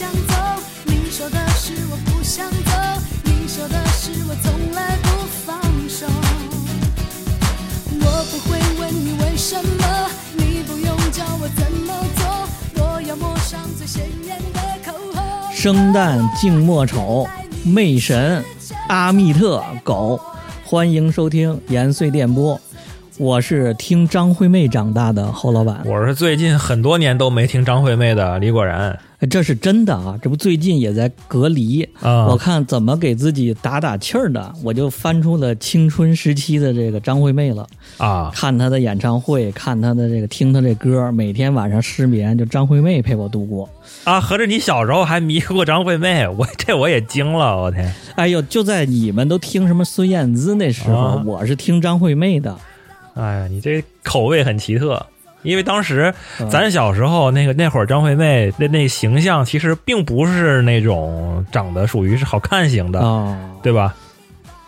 想走，你说的是我不想走，你说的是我从来不放手。我不会问你为什么，你不用教我怎么做，我要抹上最鲜艳的口红。生旦净末丑，媚神阿密特狗，欢迎收听延绥电波。我是听张惠妹长大的侯老板，我是最近很多年都没听张惠妹的李果然这是真的啊！这不最近也在隔离，啊，我看怎么给自己打打气儿的，我就翻出了青春时期的这个张惠妹了，啊，看她的演唱会，看她的这个听她这歌，每天晚上失眠就张惠妹陪我度过。啊，合着你小时候还迷过张惠妹，我这我也惊了，我天！哎呦，就在你们都听什么孙燕姿那时候，啊我是听张惠妹的。哎呀，你这口味很奇特，因为当时嗯。咱小时候那个那会儿张惠妹那那形象其实并不是那种长得属于是好看型的，哦，对吧？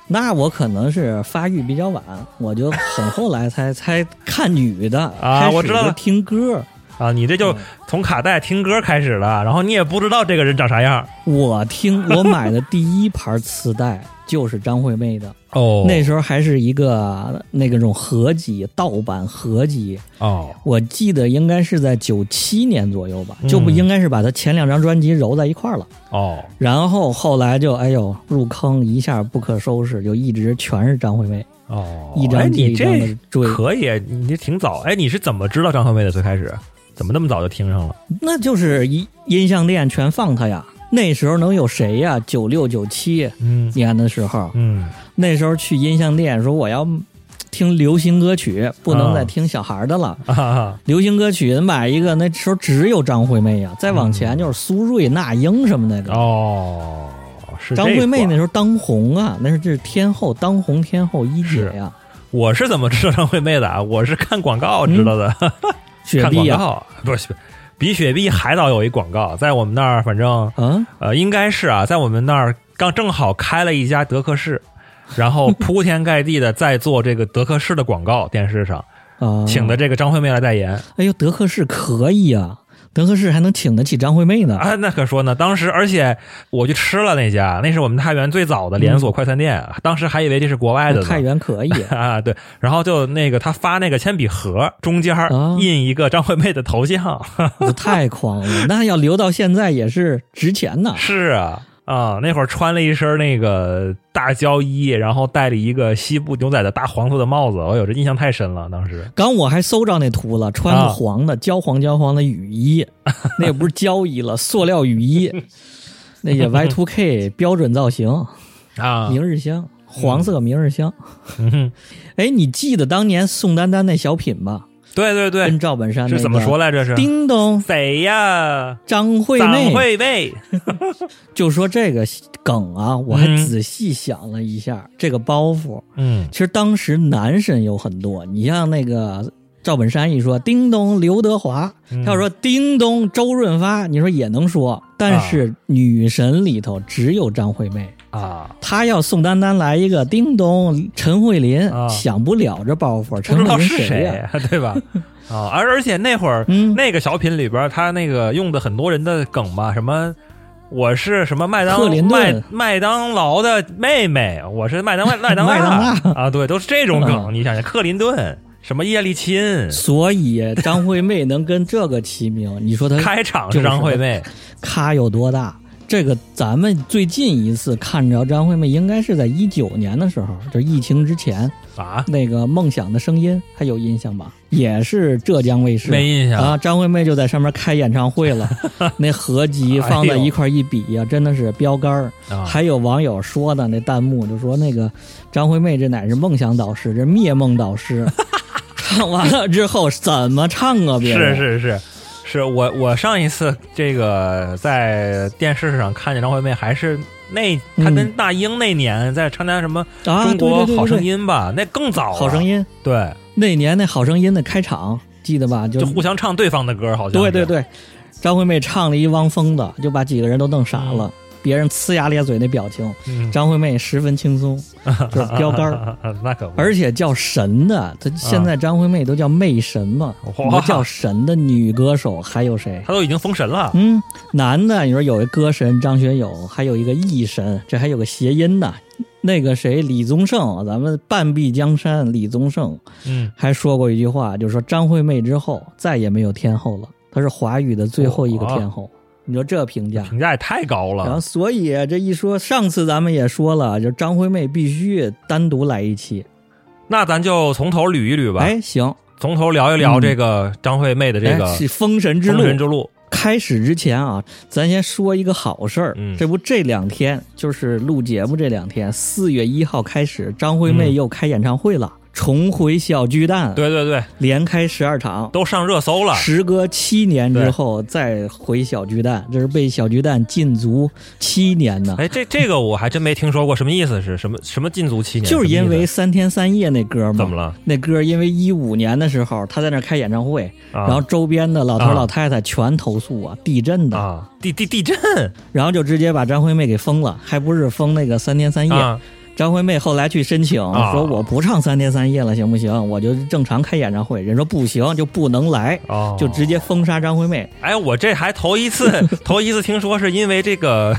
那我可能是发育比较晚，我就很后来才 才看女的啊我知道听歌。啊，你这就从卡带听歌开始了，然后你也不知道这个人长啥样我听我买的第一盘磁带就是张惠妹的，哦那时候还是一个那个种合集盗版合集，哦我记得应该是在九七年左右吧，嗯就不应该是把她前两张专辑揉在一块儿了。哦，然后后来就哎呦入坑一下不可收拾，就一直全是张惠妹，哦，一张一张这的追。可以，你这挺早。哎，你是怎么知道张惠妹的？最开始怎么那么早就听上了？那就是音音像店全放她呀。那时候能有谁呀？九六九七嗯。年的时候，嗯，那时候去音像店说我要听流行歌曲，不能再听小孩的了。啊流行歌曲买一个，那时候只有张惠妹呀，再往前就是苏芮、那英什么那个。哦，是张惠妹那那时候当红啊，那是这是天后当红天后一姐呀，我是怎么知道张惠妹的啊？我是看广告知道的，看雪碧呀，广告不是比雪碧还早有一广告，在我们那儿，反正嗯，呃应该是啊，在我们那儿刚正好开了一家德克士。然后铺天盖地的在做这个德克士的广告，电视上 啊，请的这个张惠妹来代言哎呦，德克士可以啊，德克士还能请得起张惠妹呢。啊，那可说呢。当时，而且我去吃了那家，那是我们太原最早的连锁快餐店，当时还以为这是国外的呢。太原可以 啊，对，然后就那个他发那个铅笔盒，中间印一个张惠妹的头像，啊太狂了，那要留到现在也是值钱呢。是啊啊，那会儿穿了一身那个大胶衣，然后戴了一个西部牛仔的大黄色的帽子，哎呦，这印象太深了，当时刚我还搜着那图了，穿黄的、焦黄焦黄的雨衣，那也不是胶衣了，塑料雨衣，那也 Y two K 标准造型，啊，明日香，黄色明日香。哎，你记得当年宋丹丹那小品吧？对对对。跟，赵本山那个是怎么说来着？是。叮咚，谁呀？张惠妹。张妹，惠妹。就说这个梗啊，我还嗯仔细想了一下，这个包袱，嗯。其实当时男神有很多，你像那个赵本山一说叮咚刘德华，嗯。他要说叮咚周润发，你说也能说，但是女神里头只有张惠妹。啊，他要宋丹丹来一个叮咚陈慧琳，啊想不了这包袱，陈慧琳是谁呀？呀，对吧？啊，而而且那会儿嗯，那个小品里边，他那个用的很多人的梗吧，什么我是什么麦当麦麦当劳的妹妹，我是麦当麦 麦当麦当娜啊，对，都是这种梗。嗯你想想，克林顿什么叶利钦，所以张惠妹能跟这个齐名，你说她开场是张惠妹咖有多大？这个咱们最近一次看着张惠妹，应该是在一九年的时候，就疫情之前，啊，那个《梦想的声音》还有印象吧？也是浙江卫视，没印象啊。张惠妹就在上面开演唱会了，那合集放在一块一比呀、真的是标杆儿。啊还有网友说的那弹幕就说那个张惠妹这乃是梦想导师，这灭梦导师。唱完了之后怎么唱啊？别人是是。是我我上一次这个在电视上看见张惠妹，还是那她跟嗯那英那年在参加什么啊，中国好声对音吧，那更早、啊。好声音对，那年那好声音的开场记得吧？就就互相唱对方的歌，好像对对，对，张惠妹唱了一汪峰的，就把几个人都弄傻了。别人呲牙咧嘴那表情，嗯张惠妹十分轻松，就是标杆儿。那可不，而且叫神的，她现在张惠妹都叫妹神嘛，哇你说叫神的女歌手还有谁？她都已经封神了。嗯，男的，你说有一歌神张学友，还有一个艺神，这还有个谐音呢。那个谁，李宗盛，咱们半壁江山，李宗盛嗯，还说过一句话，就是说张惠妹之后再也没有天后了，她是华语的最后一个天后。你说这评价，评价也太高了然后。所以这一说，上次咱们也说了，就张惠妹必须单独来一期。那咱就从头捋一捋吧，哎，行，从头聊一聊这个张惠妹的这个封神之路封神。之路。开始之前啊，咱先说一个好事儿。嗯这不这两天就是录节目这两天，四月一号开始，张惠妹嗯又开演唱会了，重回小巨蛋，对对对，连开十二场。都上热搜了。时隔七年之后再回小巨蛋，这是被小巨蛋禁足七年呢。哎，这这个我还真没听说过，什么意思？是什么什么禁足七年？就是因为三天三夜那歌嘛，思怎么了？那歌因为一五年的时候他在那开演唱会，啊、然后周边的老头啊老太太全投诉啊，地震的，啊，地地地震然后就直接把张惠妹给封了，还不是封那个三天三夜。啊，张惠妹后来去申请，啊说我不唱三天三夜了，行不行？我就正常开演唱会。人说不行，就不能来，哦，就直接封杀张惠妹，哎，我这还头一次 头一次听说是因为这个。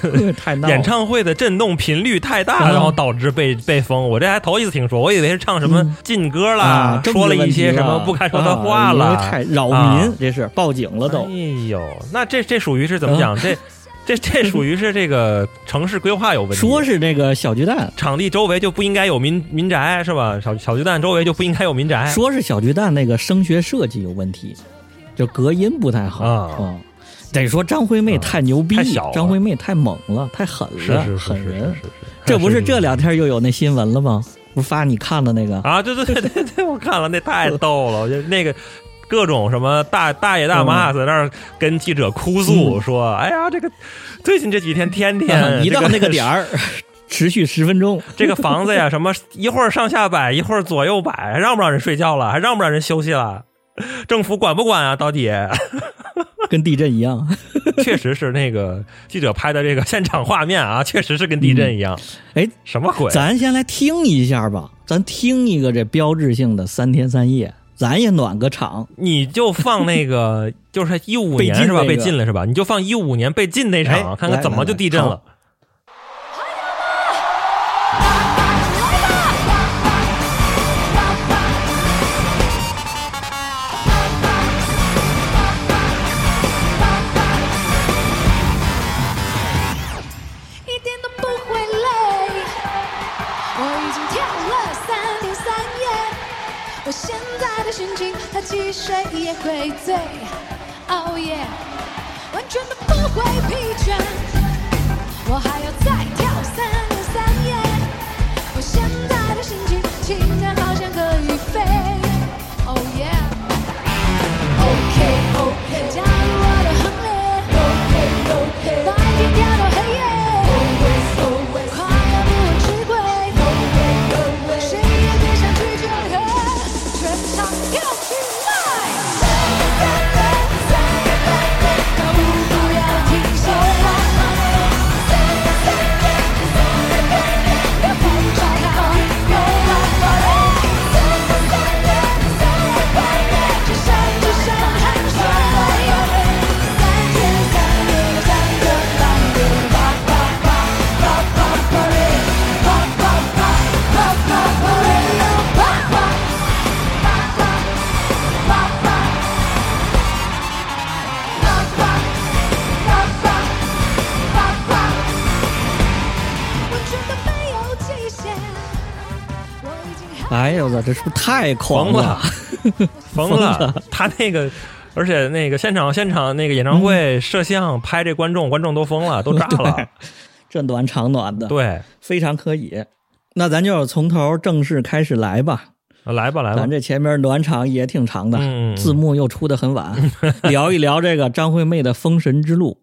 演唱会的震动频率太大，啊然后导致被被封。我这还头一次听说，我以为是唱什么嗯禁歌啦，啊，说了一些什么不该说的话啊因为了。太扰民，啊这是报警了都。哎呦，那这这属于是怎么讲？这这这属于是这个城市规划有问题。说是那个小巨蛋，场地周围就不应该有民民宅是吧？小小巨蛋周围就不应该有民宅。说是小巨蛋那个声学设计有问题，就隔音不太好啊嗯得说张惠妹太牛逼张惠妹太猛了，太狠了，是是是狠人。是是是，这不是是这两天又有那新闻了吗？不发你看的那个？啊？对对对对对，我看了，那太逗了，我觉得那个。各种什么大大爷大妈在那儿跟记者哭诉说：“哎呀，这个最近这几天天天、啊一到那个点儿，持续十分钟，这个房子呀，什么一会儿上下摆，一会儿左右摆，还让不让人睡觉了？还让不让人休息了？政府管不管啊？到底？跟地震一样。确实是那个记者拍的这个现场画面啊，确实是跟地震一样。哎，什么鬼？咱先来听一下吧，咱听一个这标志性的三天三夜，咱也暖个场。你就放那个，就是一五年是吧？被禁了是吧？你就放一五年被禁那场，哎看看怎么就地震了。谁也会醉。Oh yeah，完全都不会疲倦。我还要再呦我这是不是太狂了？疯 疯了了！他那个，而且那个现场现场那个演唱会摄像拍这观众，观众都疯了，都炸了。这暖场暖的，对，非常可以。那咱就从头正式开始来吧。来吧来吧咱，这前面暖场也挺长的，嗯字幕又出的很晚，聊一聊这个张惠妹的封神之路。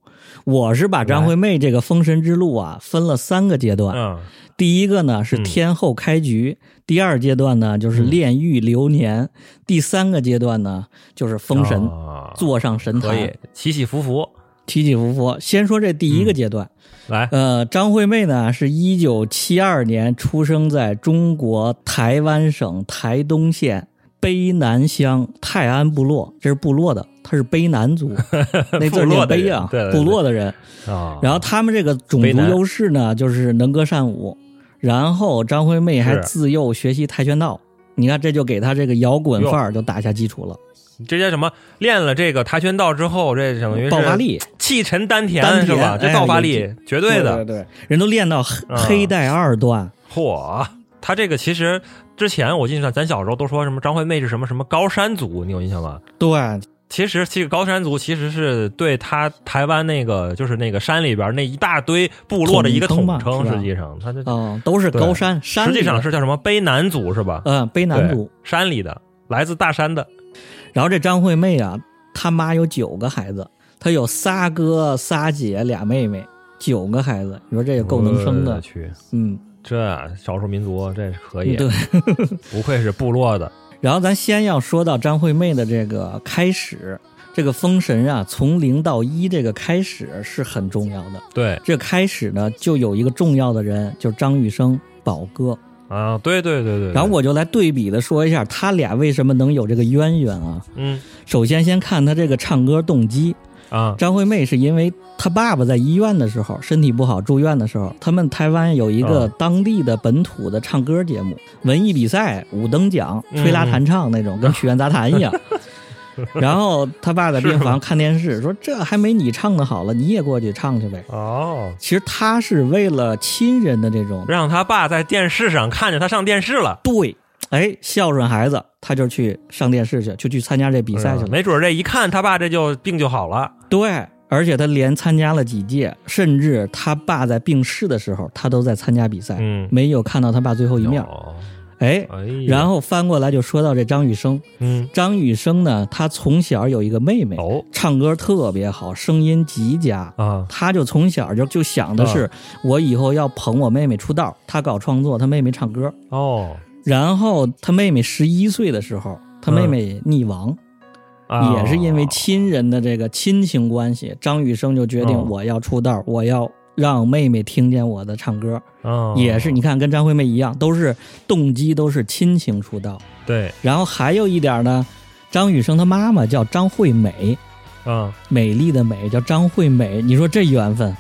我是把张惠妹这个封神之路啊分了三个阶段，嗯第一个呢是嗯天后开局，第二阶段呢就是炼狱流年，第三个阶段呢就是封神，啊坐上神坛，起起伏伏。起起伏伏。先说这第一个阶段，来，呃，张惠妹呢是一九七二年出生在中国台湾省台东县卑南乡泰安部落，这是部落的，他是卑南族，那字儿念卑啊，部落的人对对对部落的人。啊，然后他们这个种族优势呢，就是能歌善舞。然后张惠妹还自幼学习跆拳道，你看这就给她这个摇滚范儿就打下基础了，这些什么？练了这个跆拳道之后，这等于爆发力，气沉丹田是吧？这哎爆发有力绝对的。对对，人都练到黑带二段，嚯，他这个其实之前我印象，咱小时候都说什么张惠妹是什么什么高山族，你有印象吗？对，其实这个高山族其实是对他台湾那个就是那个山里边那一大堆部落的一个统统称实际上他这嗯，都是高山山，实际上是叫什么卑南族是吧？嗯卑南族。山里的，来自大山的。然后这张惠妹啊，她妈有九个孩子，她有仨哥仨姐俩妹妹，九个孩子，你说这也够能生的，我去，嗯，这少数民族这可以，对。不愧是部落的。然后咱先要说到张惠妹的这个开始，这个封神啊，从零到一这个开始是很重要的。对这开始呢，就有一个重要的人，就是张雨生宝哥。啊，对对对对。对然后我就来对比的说一下，他俩为什么能有这个渊源啊？嗯首先先看他这个唱歌动机，啊张惠妹是因为她爸爸在医院的时候身体不好住院的时候，他们台湾有一个啊当地的本土的唱歌节目，文艺比赛、五等奖、嗯吹拉弹唱那种，跟曲苑杂谈一样。然后他爸在病房看电视，说这还没你唱的好了，你也过去唱去呗。哦，其实他是为了亲人的这种让他爸在电视上看见他上电视了，对，哎，孝顺孩子，他就去上电视去，就去参加这比赛去了。没准这一看他爸这就病就好了。对，而且他连参加了几届，甚至他爸在病逝的时候，他都在参加比赛，嗯。没有看到他爸最后一面。哦。哎，然后翻过来就说到这张雨生，嗯。张雨生呢，他从小有一个妹妹，哦。唱歌特别好，声音极佳。啊。他就从小就就想的是，我以后要捧我妹妹出道。他搞创作，他妹妹唱歌。哦。然后他妹妹十一岁的时候，他妹妹溺亡，啊也是因为亲人的这个亲情关系，张雨生就决定哦我要出道，我要让妹妹听见我的唱歌。哦也是你看，跟张惠妹一样，都是动机都是亲情出道。对然后还有一点呢，张雨生他妈妈叫张惠美，啊美丽的美叫张惠美，你说这缘分？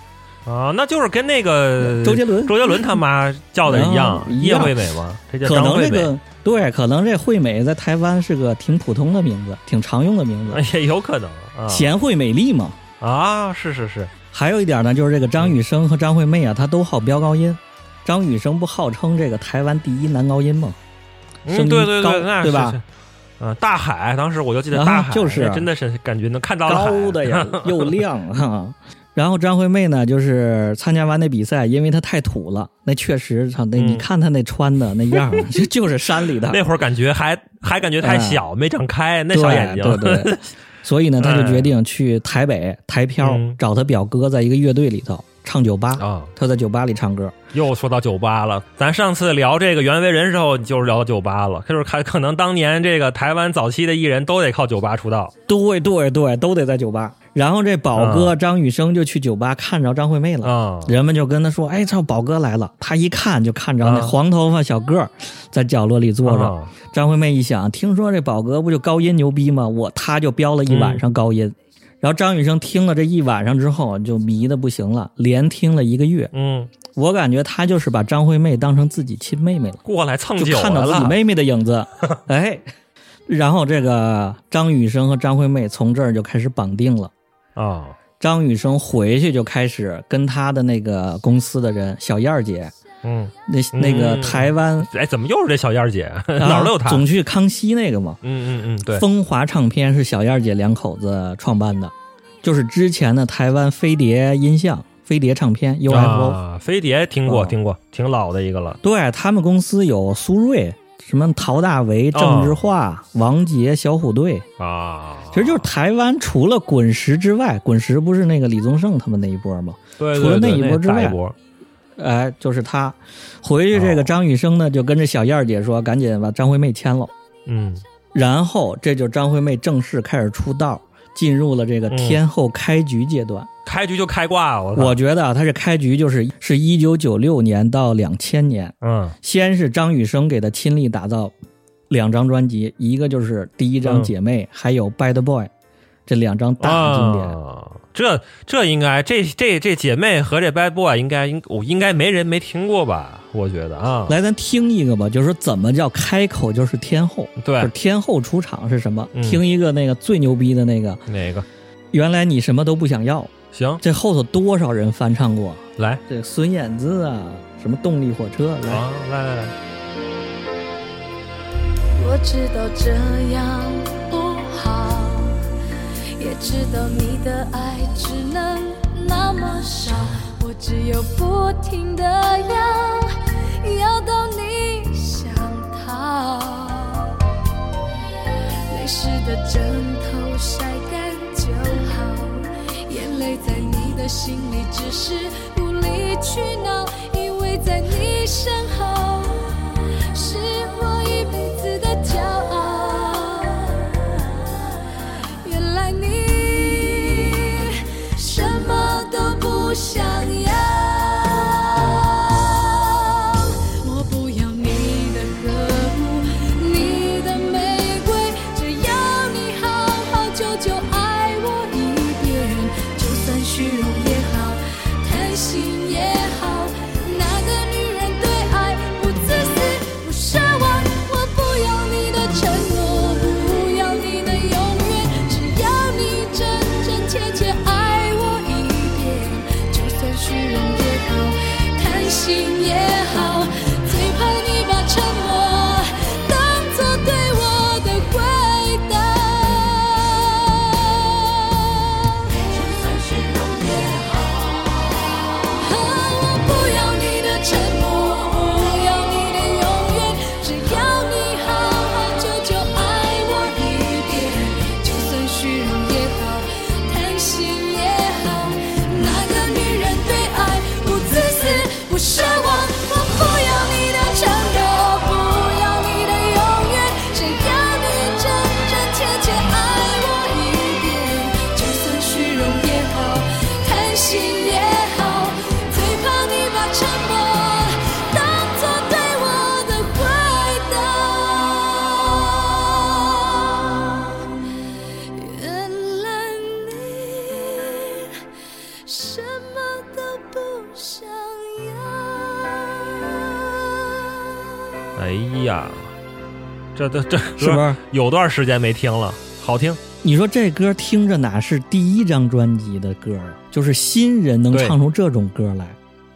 啊，那就是跟那个周杰伦周杰伦他妈叫的一样叶惠美吗，这叫可张惠美，能这个对，可能这惠美在台湾是个挺普通的名字，挺常用的名字，也有可能啊贤惠美丽嘛。啊，是是是，还有一点呢，就是这个张雨生和张惠妹啊，她都好飙高音。张雨生不号称这个台湾第一男高音吗？声嗯，音高对对对，那对吧是？是嗯，大海，当时我就记得啊大海，就是真的是感觉能看到高的呀，又亮哈。然后张惠妹呢，就是参加完那比赛，因为她太土了，那确实，操，那嗯你看她那穿的那样儿，就 就是山里的那会儿感觉还还感觉太小，没长开，那小眼睛，对对对。所以呢，他就决定去台北台漂，嗯找他表哥在一个乐队里头唱酒吧。啊，他在酒吧里唱歌，又说到酒吧了。咱上次聊这个袁惟仁时候，就是聊到酒吧了，就是看可能当年这个台湾早期的艺人都得靠酒吧出道。对对对，都得在酒吧。然后这宝哥张雨生就去酒吧看着张惠妹了。啊人们就跟他说：“哎，操，宝哥来了！”他一看就看着那啊黄头发小个儿在角落里坐着。啊张惠妹一想，听说这宝哥不就高音牛逼吗？我他就飙了一晚上高音。然后张雨生听了这一晚上之后，就迷的不行了，连听了一个月。嗯，我感觉他就是把张惠妹当成自己亲妹妹了，过来蹭就酒看到自己。妹妹的影子。哎，然后这个张雨生和张惠妹从这儿就开始绑定了。啊张雨生回去就开始跟他的那个公司的人小燕儿姐，嗯，那那个嗯台湾、哎，怎么又是这小燕儿姐？哪儿都有她。啊总去康熙那个嘛。嗯嗯嗯，对。风华唱片是小燕儿姐两口子创办的，就是之前的台湾飞碟音像、飞碟唱片 UFO。啊，飞碟听过啊听过，挺老的一个了。对他们公司有苏芮、什么陶大为、郑智化、王杰、小虎队，啊，其实就是台湾除了滚石之外，滚石不是那个李宗盛他们那一波吗？对除了那一波之外哎，就是他。回去这个哦张雨生呢，就跟着小燕儿姐说，赶紧把张惠妹签了。嗯然后这就张惠妹正式开始出道，进入了这个嗯天后开局阶段。开局就开挂，我我觉得啊，他这开局就是是一九九六年到两千年，嗯。先是张雨生给他亲力打造两张专辑，一个就是第一张《嗯姐妹》，还有《Bad Boy》这两张大经典。啊这这应该这这这姐妹和这 Bad Boy 应该应我应该没人没听过吧？我觉得啊，来，咱听一个吧，就是说怎么叫开口就是天后，对。就是天后出场是什么？嗯。听一个那个最牛逼的那个，哪个？原来你什么都不想要，行这后头多少人翻唱过？来这孙燕姿啊，什么动力火车，来，啊来来来，我知道这样不好，也知道你的爱只能那么少，我只有不停的要，要到你想逃。泪湿的枕头晒泪在你的心里只是无理取闹，因为在你身后。这这这是不是？有段时间没听了？好听，你说这歌听着哪是第一张专辑的歌啊？就是新人能唱出这种歌来，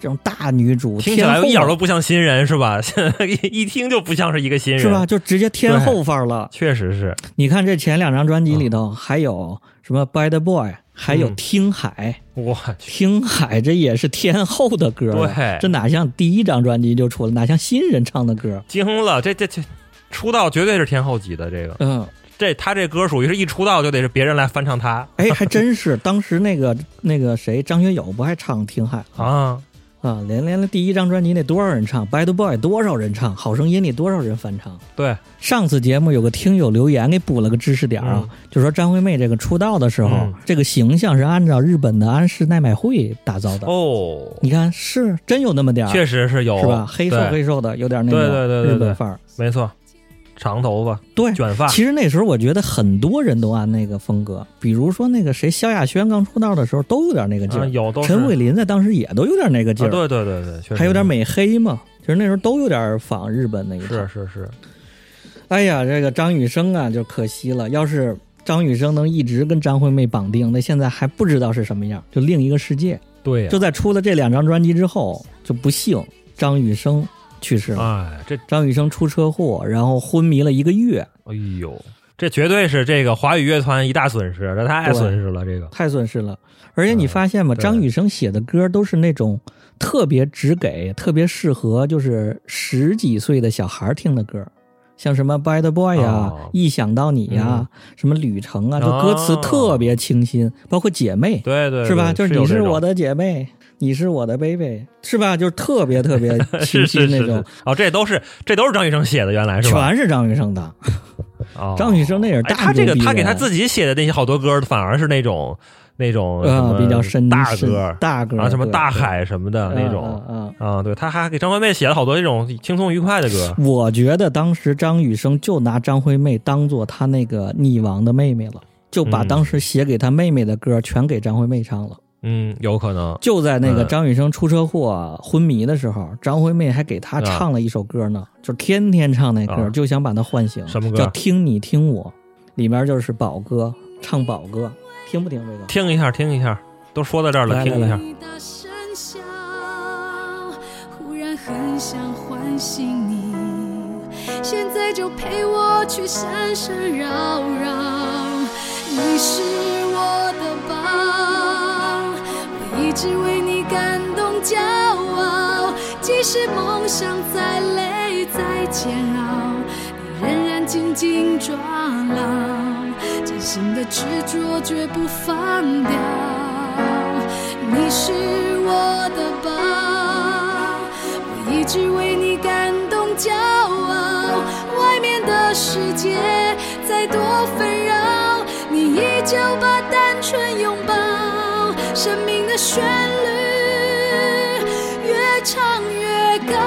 这种大女主听起来一点都不像新人是吧？现在一一听就不像是一个新人，是吧？？就直接天后范儿了。确实是，你看这前两张专辑里头还有什么《Bad Boy》，还有《嗯听海》我去，听海这也是天后的歌啊，对这哪像第一张专辑就出了，哪像新人唱的歌？惊了，这这这出道绝对是天后级的，这个嗯，这他这歌属于是一出道就得是别人来翻唱他哎，还真是，当时那个那个谁张学友不还唱《听海》啊，啊？连连第一张专辑那多少人唱，《Bad Boy》多少人唱，《好声音》里多少人翻唱？对，上次节目有个听友留言给补了个知识点啊，嗯就说张惠妹这个出道的时候，嗯这个形象是按照日本的安室奈美惠打造的。哦，你看，是真有那么点儿，确实是有，是吧？黑瘦黑瘦的，有点那个对对对对对日本范儿。没错，长头发，对，卷发，其实那时候我觉得很多人都按那个风格，比如说那个谁，萧亚轩刚出道的时候都有点那个劲儿，啊有都陈慧琳在当时也都有点那个劲啊，儿，对对对对，确实还有点美黑嘛，就是那时候都有点仿日本那个。是。是是，哎呀，这个张雨生啊，就可惜了。要是张雨生能一直跟张惠妹绑定，那现在还不知道是什么样，就另一个世界。对呀就，在出了这两张专辑之后，就不幸张雨生去世了。哎，这张雨生出车祸，然后昏迷了一个月，哎呦，这绝对是这个华语乐团一大损失，这太损失了，这个。太损失了。而且你发现吗？对。张雨生写的歌都是那种特别只给、特别适合就是十几岁的小孩听的歌，像什么《Bad Boy》呀、哦嗯一想到你》呀、什么《旅程》啊，就歌词哦。特别清新，包括姐妹，对对是吧？就是你是我的姐妹，你是我的 baby，是吧？就是特别特别 清是是是新那种是，哦，这都是这都是张雨生写的，原来是吧？全是张雨生的。哦张雨生那也是哎他这个他给他自己写的那些好多歌，反而是那种那种什啊，么比较深大深歌，大歌啊，什么大海什么的那种。嗯嗯啊，对，他还给张惠妹写了好多这种轻松愉快的歌。嗯我觉得当时张雨生就拿张惠妹当做他那个溺亡的妹妹了，就把嗯当时写给他妹妹的歌全给张惠妹唱了。嗯，有可能。就在那个嗯张雨生出车祸昏迷的时候，张惠妹还给他唱了一首歌呢，就天天唱那歌，啊就想把他唤醒。什么歌叫《听你听我》，里面就是宝哥唱宝哥，听不听这个？听一下，听一下，都说到这儿了，来听一下。声笑，忽然很想唤醒你，现在就陪我去山山绕绕。你是我一直为你感动骄傲。即使梦想再累再煎熬，你仍然紧紧抓牢，真心的执着绝不放掉。你是我的宝，我一直为你感动骄傲。外面的世界再多纷扰，你依旧把单纯拥抱。生命的旋律越唱越高。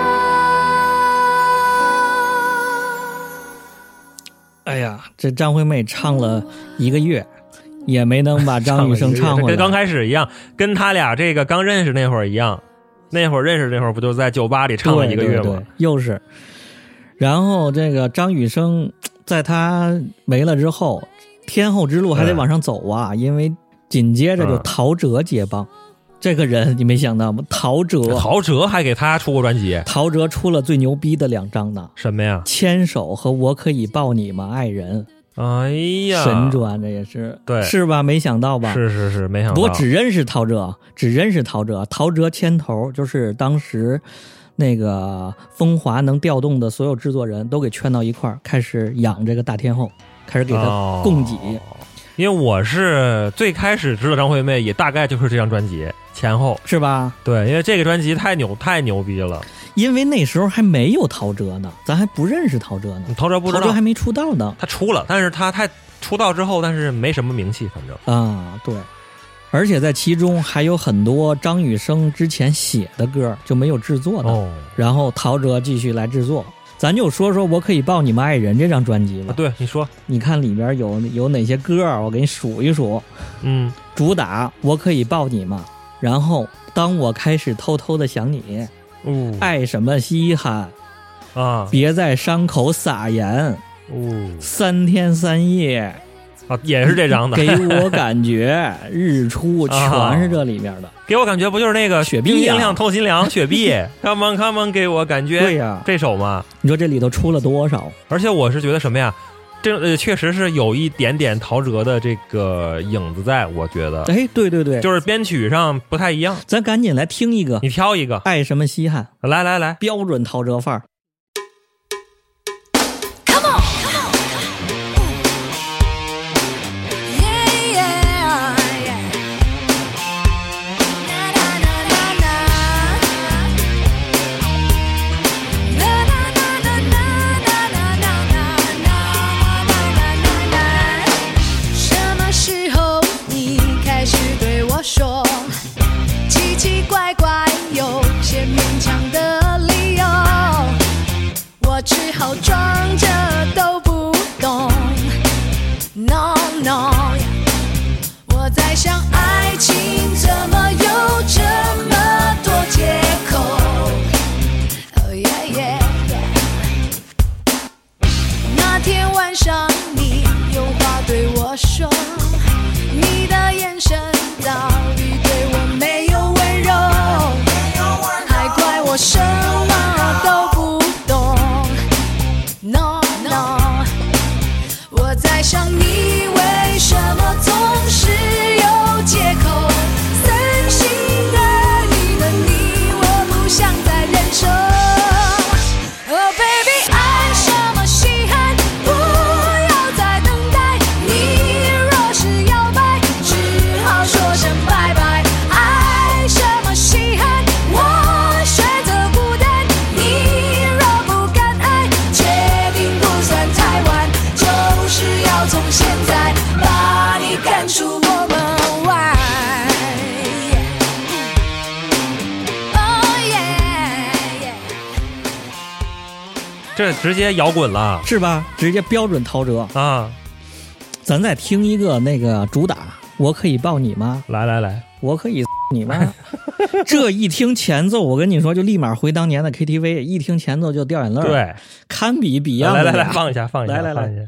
哎呀，这张惠妹唱了一个月，也没能把张雨生唱回来。跟刚开始一样，跟他俩这个刚认识那会儿一样。那会儿认识那会儿不就在酒吧里唱了一个月吗对对对？又是。然后这个张雨生在他没了之后，天后之路还得往上走啊，因为紧接着就嗯陶喆接棒。这个人你没想到吗？陶喆，陶喆还给他出过专辑，陶喆出了最牛逼的两张呢，什么呀《牵手》和《我可以抱你吗，爱人哎》呀，神专，这也是对是吧？没想到吧？是是是，没想到。我只认识陶喆，只认识陶喆。陶喆牵头，就是当时那个风华能调动的所有制作人都给圈到一块儿，开始养这个大天后，开始给他哦供给。因为我是最开始知道张惠妹，也大概就是这张专辑前后。是吧？对，因为这个专辑太牛太牛逼了，因为那时候还没有陶喆呢，咱还不认识陶喆呢，陶喆不知道陶喆还没出道呢。他出了，但是他太出道之后，但是没什么名气，反正啊，对，而且在其中还有很多张雨生之前写的歌就没有制作的，哦，然后陶喆继续来制作。咱就说说我可以抱你们爱人这张专辑吧啊，。对，你说，你看里边有有哪些歌儿？我给你数一数。嗯，主打我可以抱你吗？然后当我开始偷偷的想你，哦，爱什么稀罕？啊，别在伤口撒盐，哦，三天三夜，啊，也是这张的，给我感觉 日出，啊。全是这里面的。给我感觉不就是那个雪碧呀冰晶亮透心凉雪碧，Come on Come on，给我感觉，对呀。这首嘛，你说这里头出了多少？而且我是觉得什么呀，这呃确实是有一点点陶喆的这个影子在，我觉得，哎，对对对，就是编曲上不太一样，咱赶紧来听一个你挑一个，爱什么稀罕，来来来，标准陶喆范儿。attention. 这直接摇滚了是吧？直接标准陶喆。啊！咱再听一个那个主打，我可以抱你吗？来来来，我可以你吗？这一听前奏，我跟你说，就立马回当年的 KTV，一听前奏就掉眼泪儿，，对，堪比 Beyond 来来来，放一下，放一下，来来来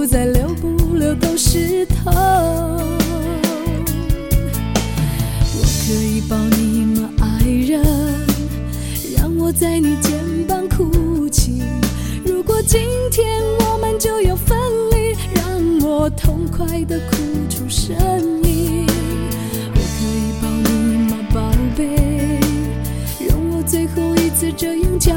不再流不流都是痛。我可以抱你吗，爱人？让我在你肩膀哭泣。如果今天我们就要分离，让我痛快的哭出声音。我可以抱你吗，宝贝？容我最后一次这样叫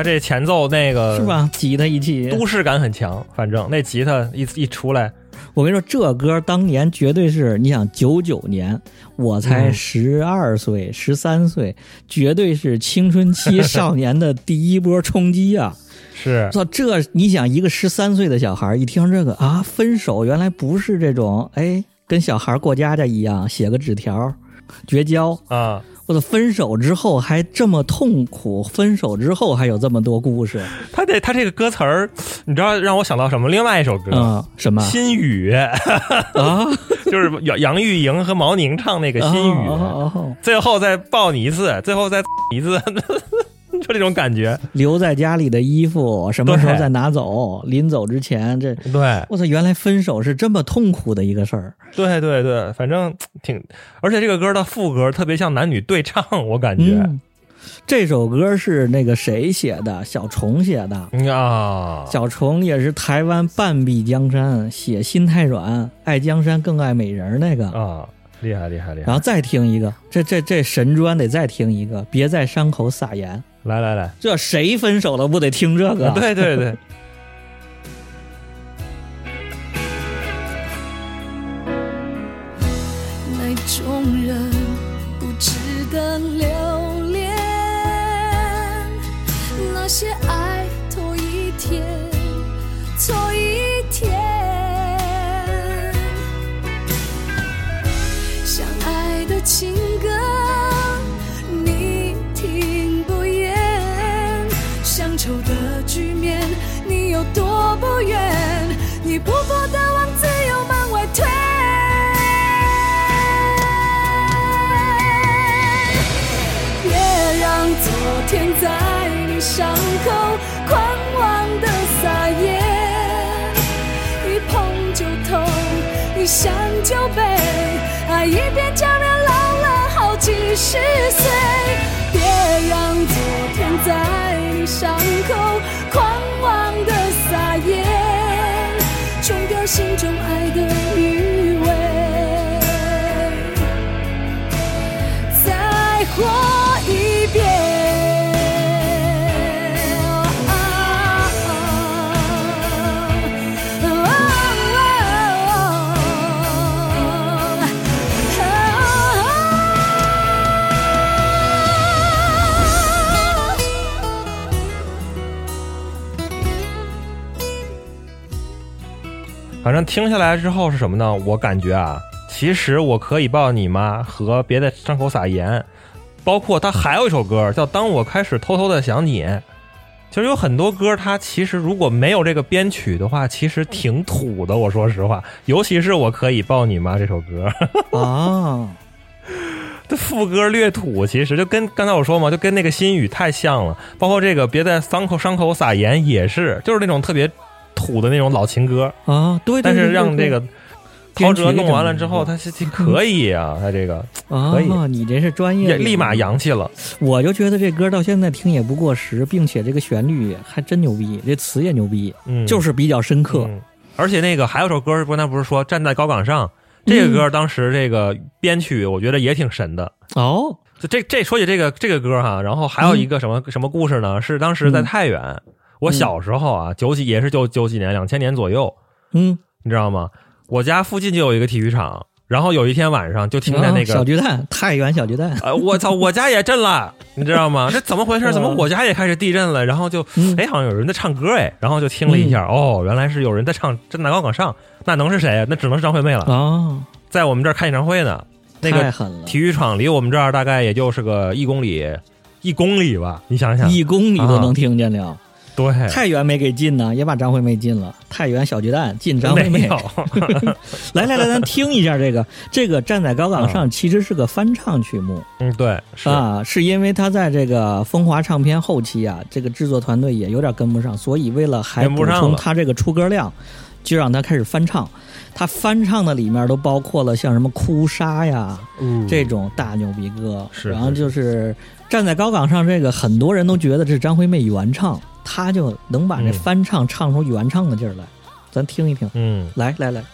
他这前奏那个是？吧？吉他一起，都市感很强，反正那吉他一一出来，我跟你说，这歌当年绝对是，你想九九年，我才嗯十二岁、十三岁，绝对是青春期少年的第一波冲击啊！是操，这你想一个十三岁的小孩一听这个啊，分手原来不是这种，哎，跟小孩过家家一样，写个纸条绝交。啊，分手之后还这么痛苦，分手之后还有这么多故事他这他这个歌词儿，你知道让我想到什么？另外一首歌啊、什么《心雨》，啊？就是杨杨钰莹和毛宁唱那个《心雨》哦哦哦最后再抱你一次，最后再 一次，就这种感觉。留在家里的衣服什么时候再拿走？临走之前，这对我操，原来分手是这么痛苦的一个事儿。对对对，反正挺，而且这个歌的副歌特别像男女对唱，我感觉。嗯，这首歌是那个谁写的？小虫写的。嗯啊，小虫也是台湾半壁江山，写心太软，爱江山更爱美人那个。啊，厉害厉害厉害！然后再听一个，这这这神专得再听一个，别在伤口撒盐。来来来，这谁分手了不得听这个？对对对，远，你不破的往自由门外推。别让昨天在你伤口狂妄的撒野，一碰就痛，一想正听下来之后是什么呢？我感觉啊，其实我可以抱你妈？和别在伤口撒盐，包括他还有一首歌叫《当我开始偷偷的想你》，其实有很多歌，它其实如果没有这个编曲的话，其实挺土的。我说实话，尤其是我可以抱你妈这首歌，啊，这副歌略土，其实就跟刚才我说嘛，就跟那个心语太像了。包括这个别在伤口伤口撒盐也是，就是那种特别土的那种老情歌，啊，对，对但是让这个陶喆弄完了之后，他是是可以啊，他这个啊，可以。你这是专业立马洋气了。我就觉得这歌到现在听也不过时，并且这个旋律还真牛逼，这词也牛逼，嗯，就是比较深刻。嗯。而且那个还有首歌，刚才不是说站在高岗上，这个歌当时这个编曲我觉得也挺神的。哦，就这这说起这个这个歌哈，然后还有一个什么、什么故事呢？是当时在太原，我小时候啊，九几也是九九几年，两千年左右，嗯，你知道吗？我家附近就有一个体育场，然后有一天晚上就听见那个小个。巨蛋，太原小巨蛋，呃，我操！我家也震了，你知道吗？这怎么回事？怎么我家也开始地震了？然后就，嗯哎，好像有人在唱歌，哎，然后就听了一下，哦，原来是有人在唱《站在高岗上》，那能是谁啊？那只能是张惠妹了，哦，在我们这儿开演唱会呢。那个太狠了，体育场离我们这儿大概也就是个一公里，一公里吧，你想想，一公里都能听见了。对，太原没给进呢，也把张惠妹进了。太原小巨蛋进张惠妹。来来来，咱听一下这个，这个站在高岗上其实是个翻唱曲目。嗯，对，是，啊，是因为他在这个风华唱片后期啊，这个制作团队也有点跟不上，所以为了还补充他这个出歌量，就让他开始翻唱。他翻唱的里面都包括了像什么《哭砂》呀嗯。这种大牛逼歌，是然后就是站在高岗上，这个很多人都觉得这是张惠妹原唱，他就能把这嗯。翻唱唱出原唱的劲儿来。咱听一听，嗯，来来来，绵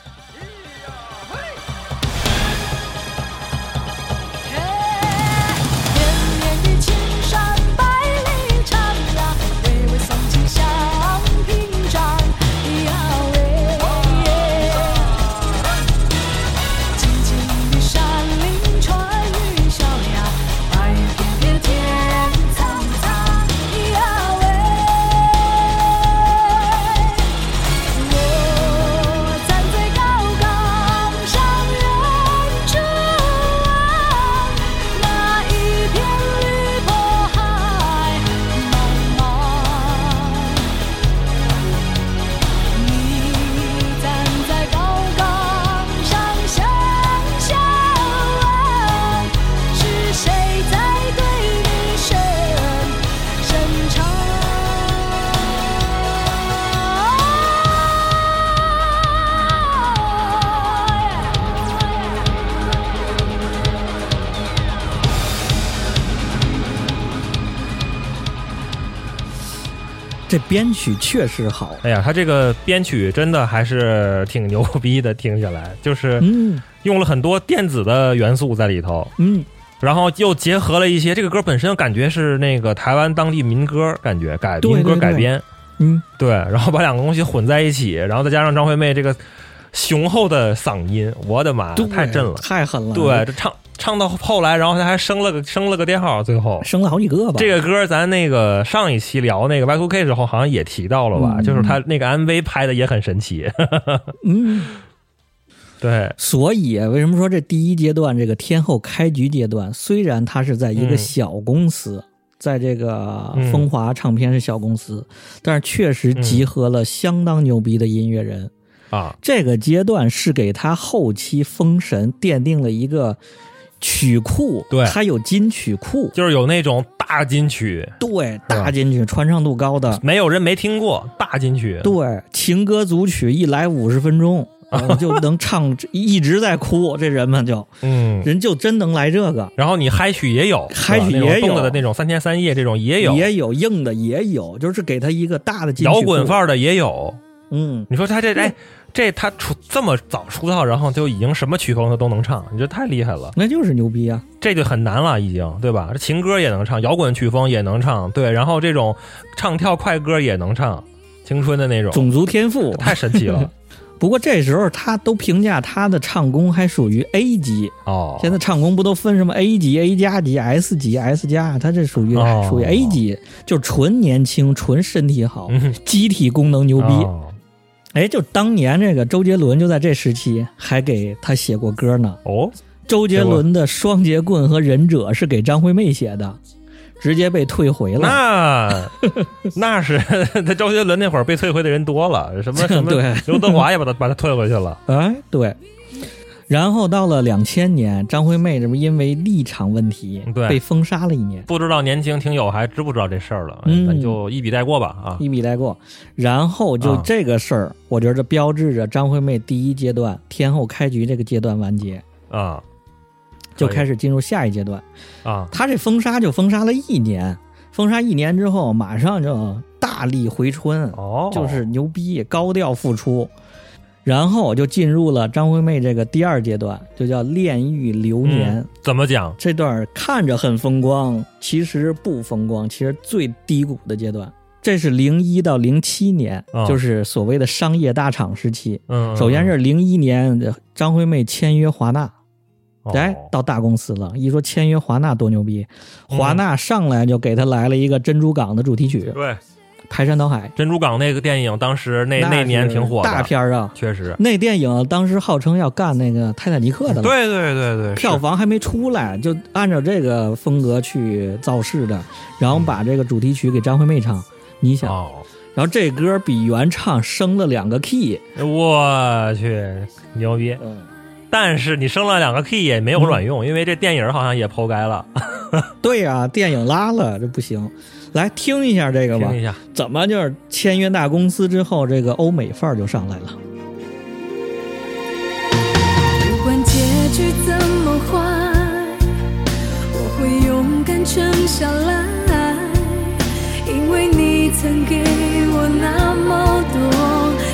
这编曲确实好，哎呀，他这个编曲真的还是挺牛逼的，听起来就是嗯。用了很多电子的元素在里头，嗯，然后又结合了一些这个歌本身感觉是那个台湾当地民歌，感觉改民歌改编，嗯，对，然后把两个东西混在一起，然后再加上张惠妹这个雄厚的嗓音，我的妈，对太震了。太狠了，对，，这唱唱到后来，然后他还升了个升了个调号，最后。升了好几个吧。这个歌咱那个上一期聊那个 Y2K 时候好像也提到了吧，嗯。就是他那个 MV 拍的也很神奇。嗯，对，所以为什么说这第一阶段这个天后开局阶段，虽然他是在一个嗯。小公司，在这个嗯。风华唱片是小公司，但是确实集合了相当牛逼的音乐人。啊，这个阶段是给他后期封神奠定了一个曲库，对。它有金曲库，就是有那种大金曲，对，大金曲传唱度高的，没有人没听过大金曲。对，情歌组曲一来五十分钟。呃就能唱，一直在哭，这人们就。嗯，人就真能来这个，然后你嗨曲也有，嗨曲也有。动的那种三天三夜这种也有，也有硬的，也有，就是给他一个大的金摇滚范。儿的也有。嗯，你说他这哎，这他出这么早出道，然后就已经什么曲风他都能唱，你这太厉害了，那就是牛逼啊！这就很难了，已经对吧？这情歌也能唱，摇滚曲风也能唱，对，然后这种唱跳快歌也能唱，青春的那种，种族天赋。太神奇了 不过这时候他都评价他的唱功还属于 A 级。哦。现在唱功不都分什么 A 级、A 加级、S 级、S 加？他这属于哦属于 A 级，就纯年轻、纯身体好，嗯机体功能牛逼。哦哎，就当年这个周杰伦就在这时期还给他写过歌呢。哦，周杰伦的《双截棍》和《忍者》是给张惠妹写的，直接被退回了。那那是他周杰伦那会儿被退回的人多了，什么 什么对刘德华也把他把他退回去了。哎，对。然后到了两千年，张惠妹这不因为立场问题对被封杀了一年，不知道年轻听友还知不知道这事儿了？嗯咱就一笔带过吧啊。一笔带过。然后就啊这个事儿，我觉得标志着张惠妹第一阶段天后开局这个阶段完结，啊，就开始进入下一阶段。啊，她这封杀就封杀了一年，封杀一年之后，马上就大力回春，哦，就是牛逼，高调复出。然后就进入了张惠妹这个第二阶段，就叫炼狱流年。嗯怎么讲？这段看着很风光，其实不风光，其实最低谷的阶段。这是零一到零七年，啊就是所谓的商业大厂时期。嗯，首先是零一年，张惠妹签约华纳，哦哎，到大公司了。一说签约华纳多牛逼，嗯华纳上来就给她来了一个《珍珠港》的主题曲对《排山倒海珍珠港那个电影，当时》，那那年挺火的，大片儿啊。确实。那电影当时号称要干那个《泰坦尼克》的，对对对对，票房还没出来，就按照这个风格去造势的，然后把这个主题曲给张惠妹唱，你想，哦，然后这歌比原唱升了两个 key，我去牛逼！嗯，但是你升了两个 key 也没有卵用，因为这电影好像也抛开了。对呀、电影拉了，这不行。来听一下这个吧听，一下，怎么就是签约大公司之后，这个欧美范儿就上来了。不管结局怎么坏，我会勇敢撑下来，因为你曾给我那么多，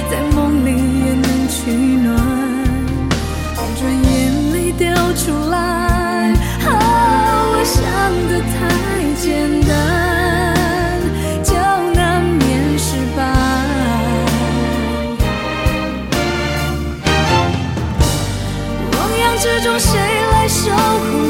在梦里也能取暖，不准眼泪掉出来。啊，我想的太简单，之中，谁来守护？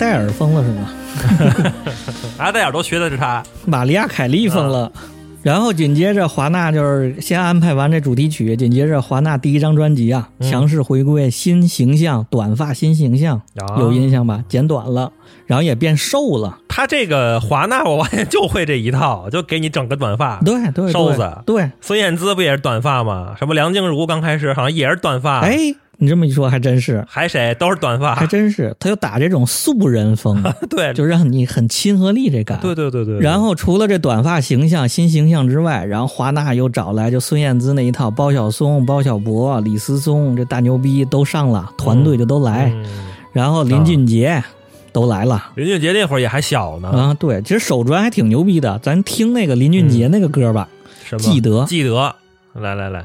为哎，阿黛尔疯了是吗？阿黛尔都学的是他。玛利亚凯莉疯了。然后紧接着华纳就是先安排完这主题曲，紧接着华纳第一张专辑啊，嗯强势回归新形象，短发新形象，啊有印象吧？剪短了，然后也变瘦了。他这个华纳，我发现就会这一套，就给你整个短发。对对对，瘦子对，孙燕姿不也是短发吗？什么梁静茹刚开始好像也是短发，哎，你这么一说还真是，还谁？都是短发，还真是，他就打这种素人风，对，就让你很亲和力这感。对对对对。对。然后除了这短发形象、新形象之外，然后华纳又找来就孙燕姿那一套，包小松、包小柏、李思松这大牛逼都上了，团队就都来，嗯。然后林俊杰都来了。林俊杰那会儿也还小呢，啊，对，其实手专还挺牛逼的，咱听那个林俊杰那个歌吧，什么？记得。记得，来来来，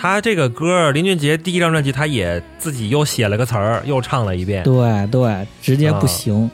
他这个歌，林俊杰第一张专辑，他也自己又写了个词儿，又唱了一遍。对对，直接不啊行。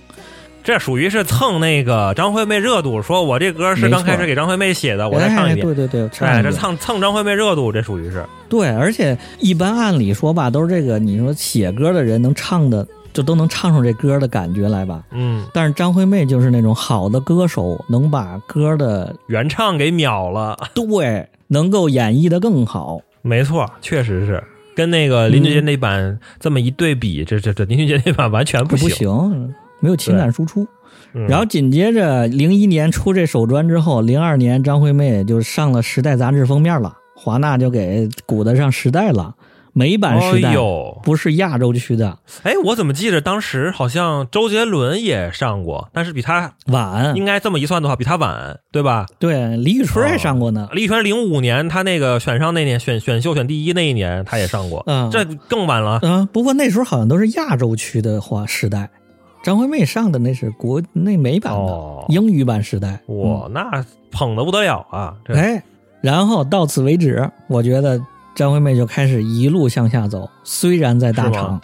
这属于是蹭那个张惠妹热度，说我这歌是刚开始给张惠妹写的，我再唱一哎，遍。对对对，唱哎，这蹭蹭张惠妹热度，这属于是。对，而且一般按理说吧，都是这个你说写歌的人能唱的，就都能唱出这歌的感觉来吧。嗯，但是张惠妹就是那种好的歌手，能把歌的原唱给秒了，对能够演绎的更好。没错，确实是跟那个林俊杰那版这么一对比，这这这林俊杰那版完全不不行。行，没有情感输出。嗯然后紧接着零一年出这首专之后，零二年张惠妹就上了《时代》杂志封面了，华纳就给鼓得上《时代》了，美版《时代不是亚洲区的，哎，我怎么记得当时好像周杰伦也上过，但是比他晚应该这么一算的话，比他晚，对吧？对李宇春也上过呢。李宇春零五年他那个选上那年选选秀选第一那一年，他也上过，嗯这更晚了。嗯、不过那时候好像都是亚洲区的话，《时代》，张惠妹上的那是国内美版的、哦英语版《时代》。哇，那捧的不得了啊！这哎，然后到此为止，我觉得张惠妹就开始一路向下走。虽然在大厂，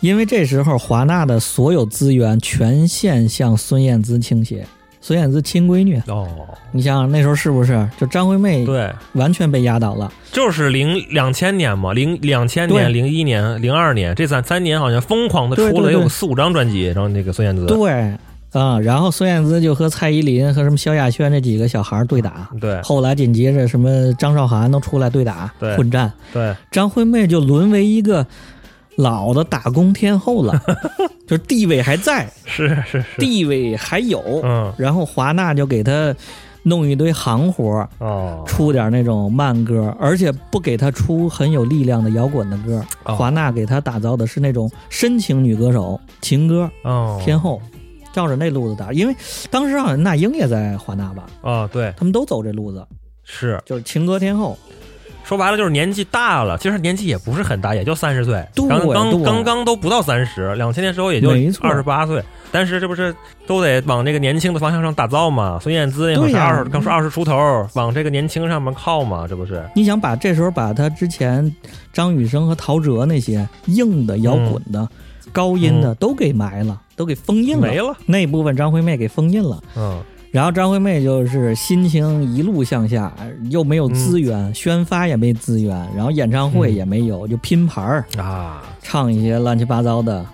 因为这时候华纳的所有资源全线向孙燕姿倾斜。孙燕姿亲闺女，哦，你想想那时候是不是？就张惠妹对，完全被压倒了。就是零两千年嘛，零两千对年、零一年、零二年这三三年好像疯狂的出了有四五张专辑，然后那个孙燕姿，对，啊、然后孙燕姿就和蔡依林和什么萧亚轩这几个小孩儿对打。对。后来紧接着什么张韶涵都出来对打对。混战，对。张惠妹就沦为一个老的打工天后了，就是地位还在，是是是，地位还有。嗯。然后华纳就给她弄一堆行活儿，哦，出点那种慢歌，而且不给她出很有力量的摇滚的歌。哦。华纳给她打造的是那种深情女歌手、情歌哦。天后，照着那路子打。因为当时好像那英也在华纳吧，啊，对，他们都走这路子，是就是情歌天后。说白了就是年纪大了，其实年纪也不是很大，也就三十岁，对刚刚刚刚都不到三十，两千年时候也就二十八岁，但是这不是都得往这个年轻的方向上打造嘛？孙燕姿那会儿对呀是二十，刚说二十出头，往这个年轻上面靠嘛，这不是？你想把这时候把他之前张雨生和陶喆那些硬的摇滚的、高音的都给埋了，都给封印了，没了，那部分张惠妹给封印了。嗯，然后张惠妹就是心情一路向下，又没有资源，宣发也没资源，然后演唱会也没有，就拼盘儿啊，唱一些乱七八糟的。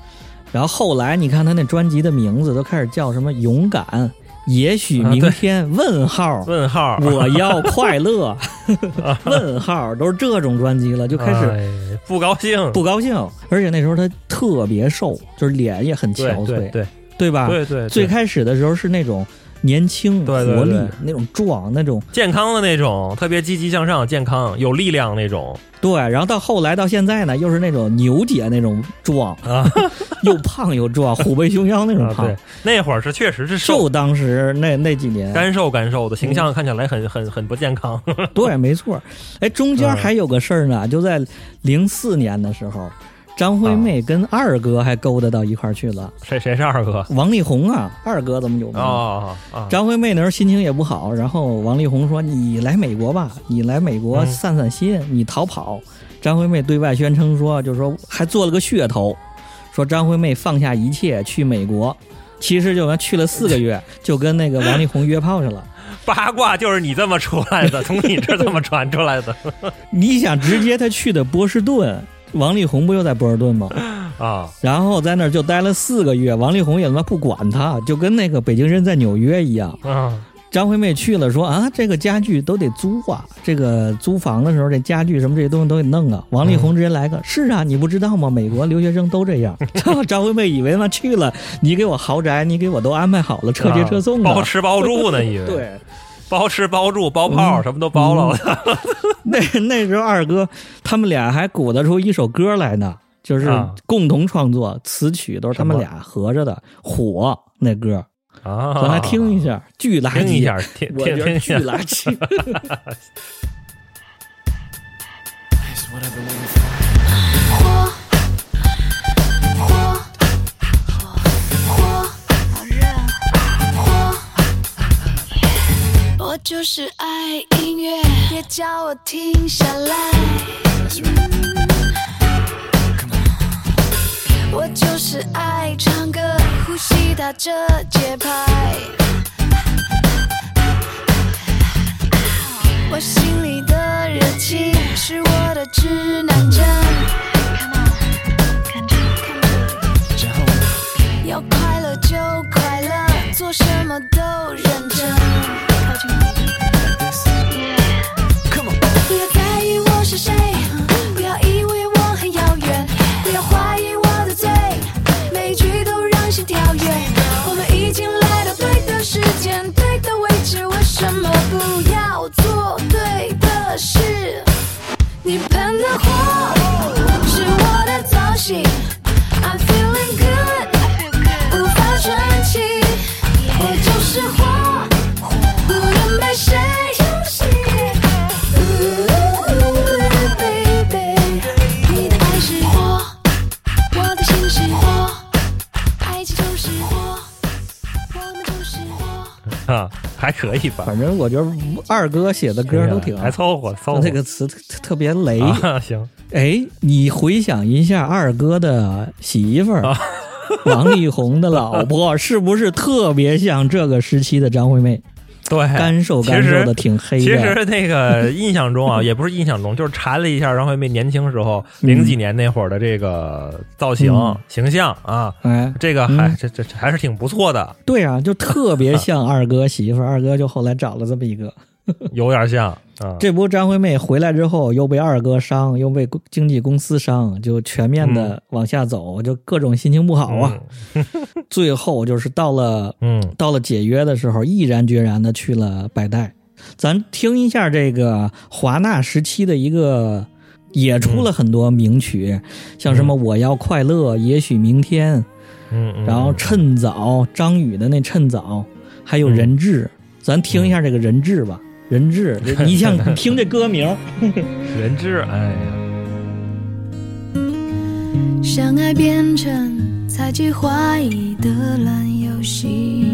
然后后来你看她那专辑的名字都开始叫什么勇敢，也许明天、问号。问号，我要快乐，问号都是这种专辑了，就开始哎不高兴，不高兴。而且那时候他特别瘦，就是脸也很憔悴，对对对吧？对对，对最开始的时候是那种年轻、对对活力那种壮、那种健康的那种，特别积极向上、健康有力量那种对，然后到后来到现在呢，又是那种牛姐那种壮，啊 又胖又壮，虎背熊腰那种啊，胖。对，那会儿是确实是瘦就当时那那几年，干瘦干瘦的形嗯象，看起来很很很不健康。对，没错。哎，中间嗯还有个事儿呢，就在零四年的时候，张惠妹跟二哥还勾搭到一块儿去了。谁谁是二哥？王力宏啊，二哥怎么有名？哦啊，张惠妹那时候心情也不好，然后王力宏说：“你来美国吧，你来美国嗯散散心，你逃跑。”张惠妹对外宣称说，就是说还做了个噱头，说张惠妹放下一切去美国，其实就完去了四个月，就跟那个王力宏约炮去了。八卦就是你这么出来的，从你这这么传出来的 你想直接他去的波士顿，王力宏不就在波尔顿吗？啊然后在那儿就待了四个月，王力宏也他妈不管他，就跟那个北京人在纽约一样。啊张惠妹去了，说啊，这个家具都得租啊，这个租房的时候，这家具什么这些东西都得弄啊。王力宏直接来个，是啊，你不知道吗？美国留学生都这样。张惠妹以为嘛去了，你给我豪宅，你给我都安排好了，车接车送的。包吃包住呢，以为对，包吃包住包泡嗯。什么都包了。那那时候二哥他们俩还鼓捣出一首歌来呢，就是啊。共同创作，词曲都是他们俩合着的，火那歌，啊，咱来听一下，巨垃圾，听一下，听我觉得巨听听一下。垃圾。就是爱音乐，别叫我停下来。我就是爱唱歌，呼吸打着节拍。我心里的热情是我的指南针。要快乐就快乐，做什么都认真。Like this. Come on. 不要在意我是谁，不要以为我很遥远，不要怀疑我的嘴，每一句都让心跳跃。我们已经来到对的时间，对的位置，为什么不要做对的事？你喷的火啊，还可以吧？反正我觉得二哥写的歌都挺好还凑合凑合。这个词特特别雷。啊，行，哎，你回想一下二哥的媳妇儿、啊王力宏的老婆，是不是特别像这个时期的张惠妹？对，干瘦干瘦的，挺黑的。其实那个印象中啊，也不是印象中，就是查了一下张惠妹年轻时候嗯零几年那会儿的这个造型、嗯形象啊，哎，这个还、嗯这这还是挺不错的，对啊，就特别像二哥媳妇儿。二哥就后来找了这么一个，有点像啊。这不张惠妹回来之后又被二哥伤，又被经纪公司伤，就全面的往下走，就各种心情不好啊。最后就是到了嗯，到了解约的时候，毅然决然的去了百代。咱听一下这个华纳时期的一个，也出了很多名曲，像什么《我要快乐》，也许明天，嗯嗯，然后趁早，张宇的那趁早，还有人质。咱听一下这个人质吧，人质，你像你听这歌名，人质，哎呀，相爱变成猜忌怀疑的烂游戏，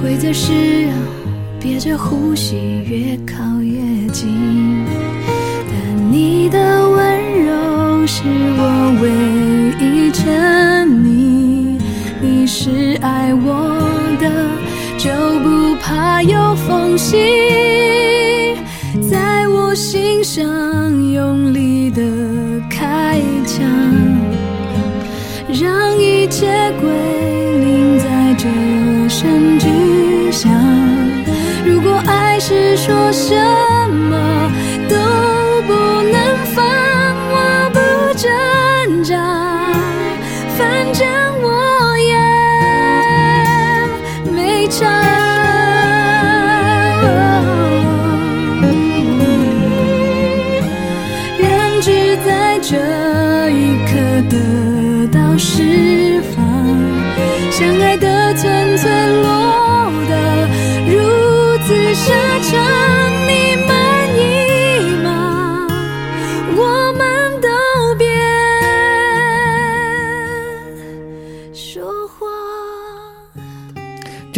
规则是要憋着呼吸越靠越近，但你的温柔是我唯一沉溺，你是爱我的，就不怕有缝隙。在我心上用力的开枪，让一切归零在这声巨响。如果爱是说声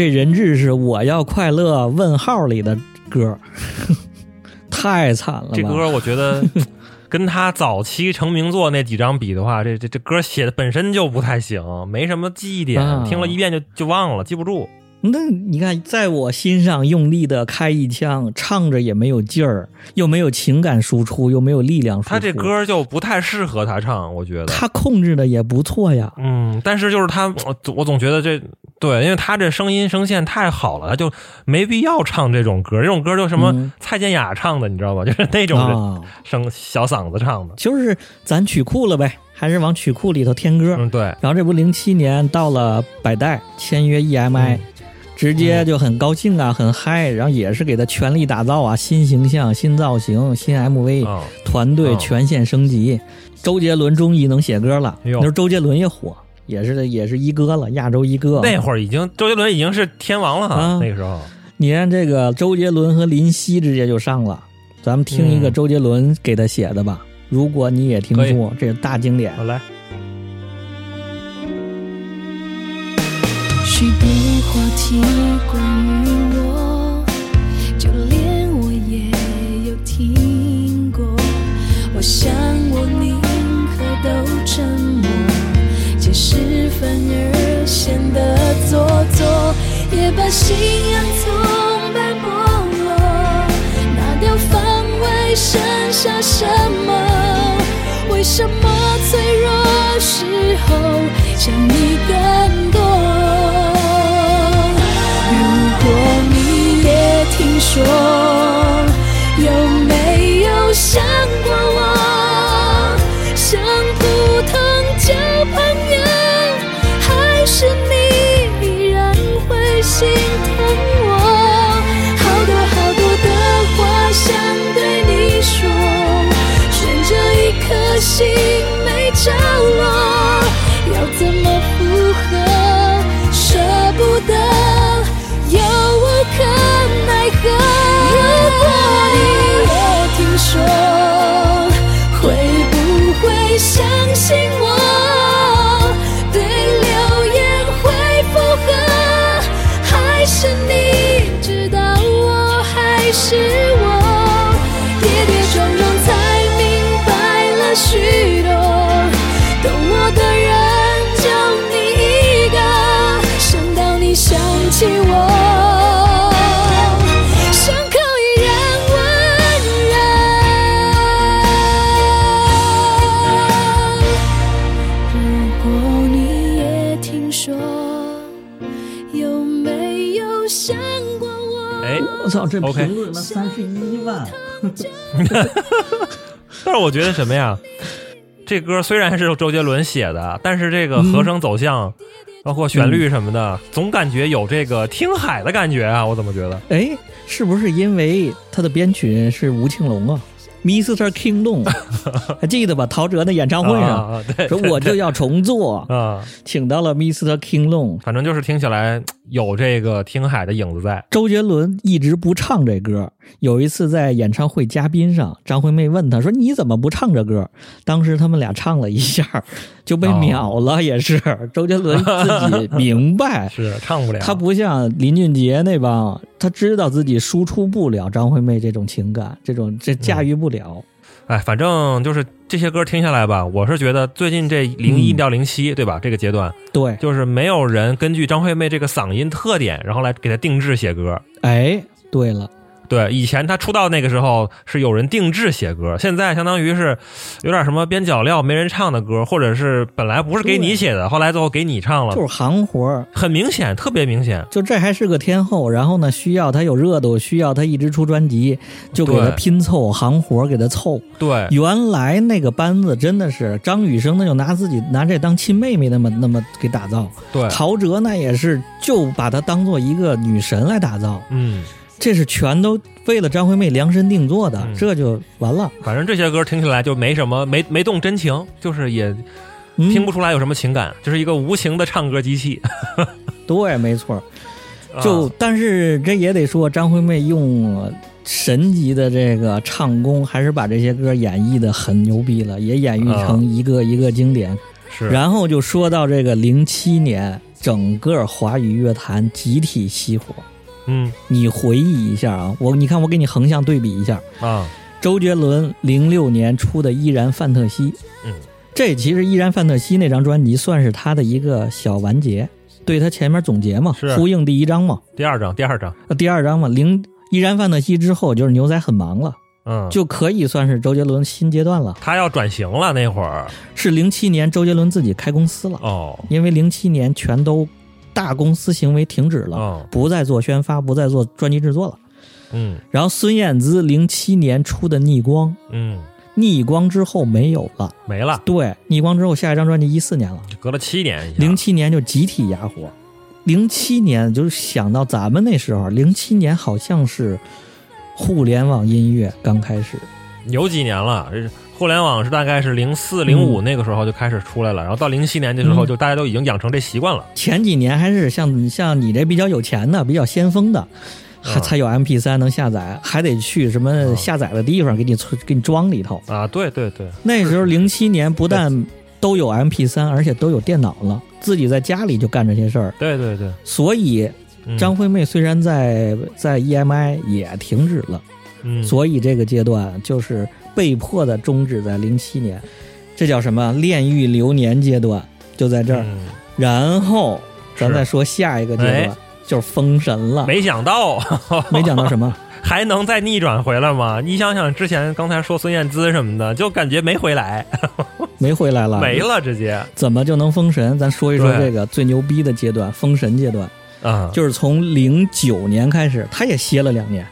这人质是我要快乐问号里的歌，太惨了？这歌我觉得 跟他早期成名作那几张比的话，这这这歌写的本身就不太行，没什么记忆点，啊听了一遍就就忘了，记不住。那你看，在我心上用力的开一枪，唱着也没有劲儿，又没有情感输出，又没有力量输出。他这歌就不太适合他唱，我觉得。他控制的也不错呀。嗯，但是就是他，我我总觉得这对，因为他这声音声线太好了，他就没必要唱这种歌。这种歌就什么嗯蔡健雅唱的，你知道吧？就是那种声小嗓子唱的。就是咱曲库了呗，还是往曲库里头添歌。嗯，对，然后这不零七年到了百代签约 EMI，、嗯直接就很高兴啊，很嗨，然后也是给他全力打造啊，新形象、新造型、新 MV，、嗯，团队嗯全线升级。周杰伦终于能写歌了，哎呦那时候周杰伦也火，也是也是一哥了，亚洲一哥。那会儿已经周杰伦已经是天王了，啊那个时候。你看这个周杰伦和林夕直接就上了，咱们听一个嗯周杰伦给他写的吧。如果你也听过，这是大经典。好来，你关于我，就连我也有听过。我想我宁可都沉默，解释反而显得做作，也把信仰从被剥落拿掉。防卫剩下什么？为什么脆弱时候想你更多？说，有没有想说，这评论了三十一万，但是我觉得什么呀？这歌虽然是周杰伦写的，但是这个和声走向，包括旋律什么的，总感觉有这个听海的感觉啊！我怎么觉得？哎，是不是因为他的编曲是吴庆隆啊？Mr. Kingdom，还记得吧？陶喆那演唱会上、啊，对，说我就要重做，啊，请到了 Mr. Kingdom。反正就是听起来有这个听海的影子在。周杰伦一直不唱这歌。有一次在演唱会嘉宾上，张惠妹问他说：“你怎么不唱这歌？”当时他们俩唱了一下，就被秒了。也是周杰伦自己明白，是唱不了，他不像林俊杰那帮，他知道自己输出不了张惠妹这种情感，这种这驾驭不了。哎，反正就是这些歌听下来吧，我是觉得最近这零一嗯到零七、对吧？这个阶段对，就是没有人根据张惠妹这个嗓音特点，然后来给她定制写歌。哎，对了，对，以前他出道那个时候是有人定制写歌，现在相当于是有点什么边角料没人唱的歌，或者是本来不是给你写的，后来最后给你唱了，就是行活儿。很明显，特别明显。就这还是个天后，然后呢，需要他有热度，需要他一直出专辑，就给他拼凑行活儿，给他凑。对，原来那个班子真的是张雨生，那就拿自己拿这当亲妹妹那么那么给打造。对，陶喆那也是就把她当做一个女神来打造，嗯，这是全都为了张惠妹量身定做的，嗯这就完了。反正这些歌听起来就没什么，没没动真情，就是也嗯听不出来有什么情感，就是一个无情的唱歌机器。对，没错。啊就、但是这也得说，张惠妹用神级的这个唱功，还是把这些歌演绎的很牛逼了，也演绎成一个一个经典。是，然后就说到这个零七年，整个华语乐坛集体熄火。嗯。你回忆一下啊，我你看我给你横向对比一下，啊，周杰伦零六年出的《依然范特西》，嗯，这其实《依然范特西》那张专辑算是他的一个小完结，对他前面总结嘛是，呼应第一章嘛，第二章，第二章，呃第二章嘛，零《依然范特西》之后就是牛仔很忙了，嗯，就可以算是周杰伦新阶段了。他要转型了那会儿，是零七年周杰伦自己开公司了，哦。因为零七年全都大公司行为停止了，哦，不再做宣发，不再做专辑制作了。嗯。然后孙燕姿零七年出的《逆光》，嗯，逆光之后没有了。没了，对，逆光之后下一张专辑一四年了，隔了七年，零七年就集体哑火。零七年就是想到咱们那时候，零七年好像是互联网音乐刚开始，有几年了，这是互联网是大概是零四零五那个时候就开始出来了，然后到零七年的时候，嗯。就大家都已经养成这习惯了。前几年还是像像你这比较有钱的、比较先锋的，还嗯才有 MP 三能下载，还得去什么嗯。下载的地方给你存给你装里头。啊，对对对，那时候零七年不但都有 MP 三而且都有电脑了，自己在家里就干这些事儿。对对对，所以嗯。张惠妹虽然在在 EMI 也停止了，嗯，所以这个阶段就是被迫的终止在零七年，这叫什么？炼狱流年阶段，就在这儿。嗯。然后咱再说下一个阶段，哎。就是封神了。没想到。没想到什么，还能再逆转回来吗？你想想之前刚才说孙燕姿什么的，就感觉没回来，没回来了，没了直接。怎么就能封神？咱说一说这个最牛逼的阶段，封神阶段，嗯，就是从零九年开始，他也歇了两年，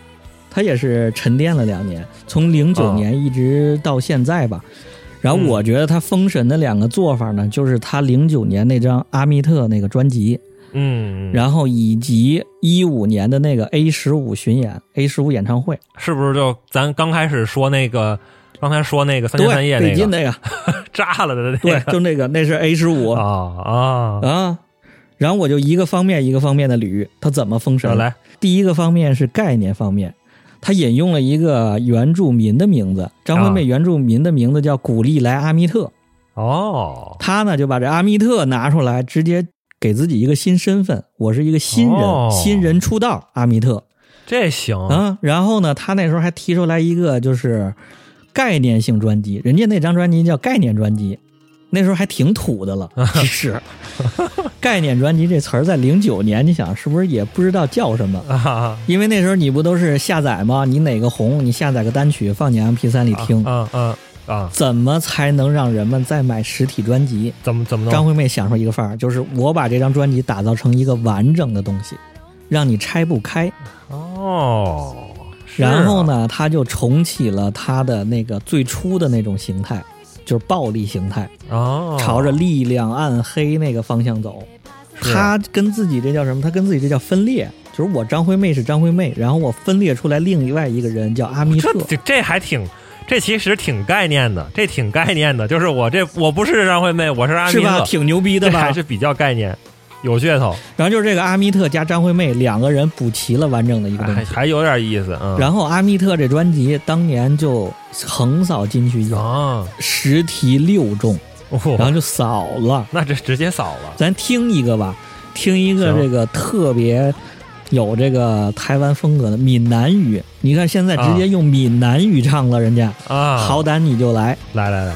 他也是沉淀了两年，从零九啊。年一直到现在吧。然后嗯。我觉得他封神的两个做法呢，就是他零九年那张阿密特那个专辑，嗯，然后以及一五年的那个 A 十五巡演、A 十五演唱会，是不是就咱刚开始说那个，刚才说那个三天三夜对，那个？北京那个，炸了的那个。对，就那个，那是 A 十五。啊啊，啊。然后我就一个方面一个方面的捋，他怎么封神？来，第一个方面是概念方面，他引用了一个原住民的名字，张惠妹啊原住民的名字叫古利莱阿密特，哦，他呢就把这阿密特拿出来，直接给自己一个新身份，我是一个新人，哦新人出道，阿密特这行，啊。然后呢，他那时候还提出来一个就是概念性专辑，人家那张专辑叫概念专辑。那时候还挺土的了，其实，概念专辑这词儿在零九年，你想是不是也不知道叫什么？啊因为那时候你不都是下载吗？你哪个红，你下载个单曲放你 MP 三里听，嗯嗯啊，怎么才能让人们再买实体专辑？怎么怎么张？惠妹想出一个范儿，就是我把这张专辑打造成一个完整的东西，让你拆不开。哦，啊然后？呢，她就重启了她的那个最初的那种形态，就是暴力形态，哦，朝着力量、暗黑那个方向走。他跟自己这叫什么？他跟自己这叫分裂，就是我张惠妹是张惠妹，然后我分裂出来另外一个人叫阿弥特这。这这还挺。这其实挺概念的，这挺概念的，就是我这我不是张惠妹，我是阿是吧？密特，挺牛逼的吧这还？是比较概念，有噱头，然后就是这个阿密特加张惠妹两个人补齐了完整的一个东西。还还有点意思，啊。然后阿密特这专辑当年就横扫金曲奖，啊，十题六中，然后哦，就扫了。那这直接扫了，咱听一个吧，听一个这个特别有这个台湾风格的闽南语。你看现在直接用闽南语唱了，人家、啊，好歹你就来。来来来，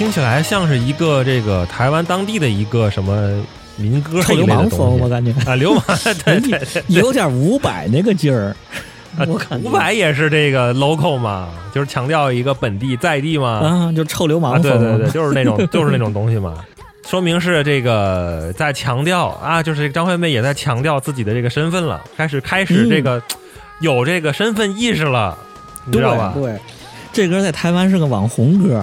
听起来像是一个这个台湾当地的一个什么民歌臭流氓风，我感觉。啊，流氓 对对对，有点伍佰那个劲儿。我感觉。伍佰也是这个 local 嘛，就是强调一个本地在地嘛，啊，就臭流啊，氓风。对对对，就是那种 就是那种东西嘛，说明是这个在强调啊，就是张惠妹也在强调自己的这个身份了，开始开始这个、有这个身份意识了，你知道吧？对对，这歌在台湾是个网红歌，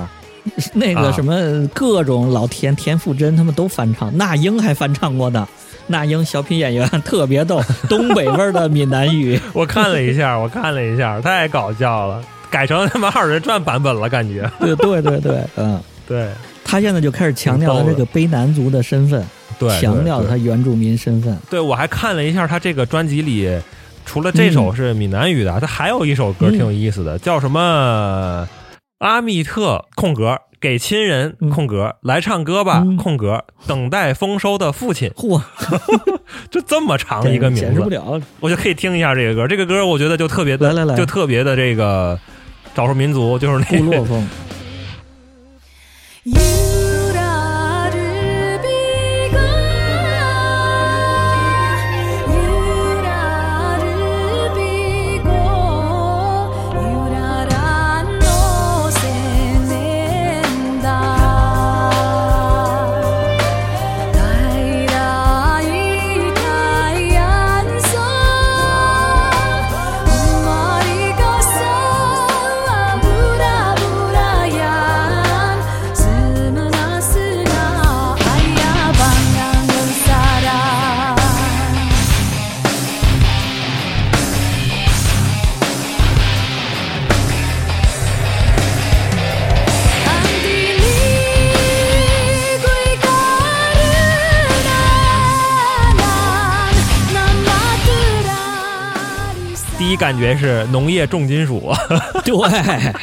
那个啊什么各种老田、田馥甄他们都翻唱，那英还翻唱过呢。那英小品演员特别逗，东北味儿的闽南语。我看了一下，我看了一下，太搞笑了，改成他妈二人转版本了，感觉。对对对对，嗯，对他现在就开始强调他这个卑南族的身份，对，强调他原住民身份。对我还看了一下他这个专辑里，除了这首是闽南语的，他还有一首歌挺有意思的，叫什么阿密特空格给亲人嗯空格来唱歌吧嗯。空格等待丰收的父亲，嚯，就这么长一个名字，解释不了。我就可以听一下这个歌。这个歌我觉得就特别的，来来来。就特别的这个少数民族，就是那个感觉是农业重金属，对，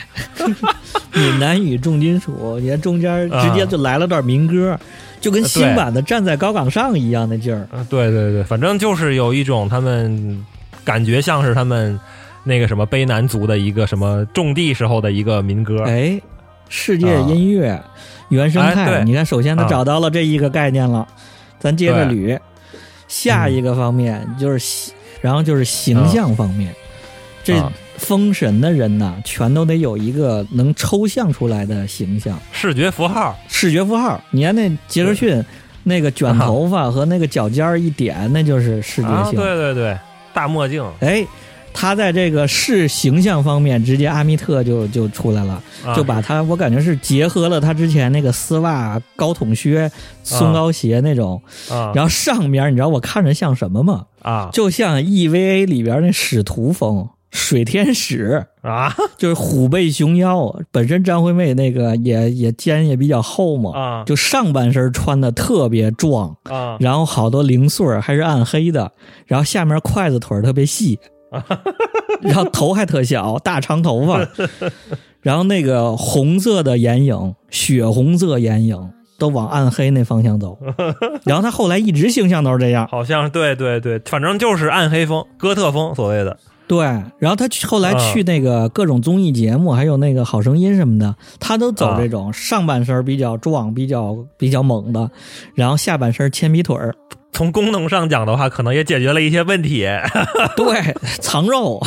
闽南语重金属，你看中间直接就来了段民歌，就跟新版的《站在高岗上》一样的劲儿。嗯对对对，反正就是有一种他们感觉像是他们那个什么卑南族的一个什么种地时候的一个民歌。哎，世界音乐、原生态，哎你看，首先他啊。找到了这一个概念了，咱接着捋，下一个方面就是形，然后就是形象方面，这啊封神的人呐，全都得有一个能抽象出来的形象。视觉符号，视觉符号。你看那杰克逊那个卷头发和那个脚尖儿一点，那就是视觉啊，性。对对对，大墨镜哎，他在这个视形象方面，直接阿密特就就出来了，啊就把他我感觉是结合了他之前那个丝袜、高筒靴、松糕鞋那种，啊然后上面你知道我看着像什么吗？啊就像 EVA 里边那使徒风。水天使。啊？就是虎背熊腰，本身张惠妹那个也也肩也比较厚嘛，啊。就上半身穿的特别壮，啊。然后好多零碎还是暗黑的，然后下面筷子腿特别细，啊 然后头还特小，大长头发，然后那个红色的眼影，血红色眼影都往暗黑那方向走，然后他后来一直形象都是这样，好像对对对，反正就是暗黑风、哥特风所谓的对，然后他去后来去那个各种综艺节目，还有那个好声音什么的，他都走这种上半身比较壮、比较比较猛的，然后下半身铅笔腿儿，从功能上讲的话，可能也解决了一些问题，对，藏肉。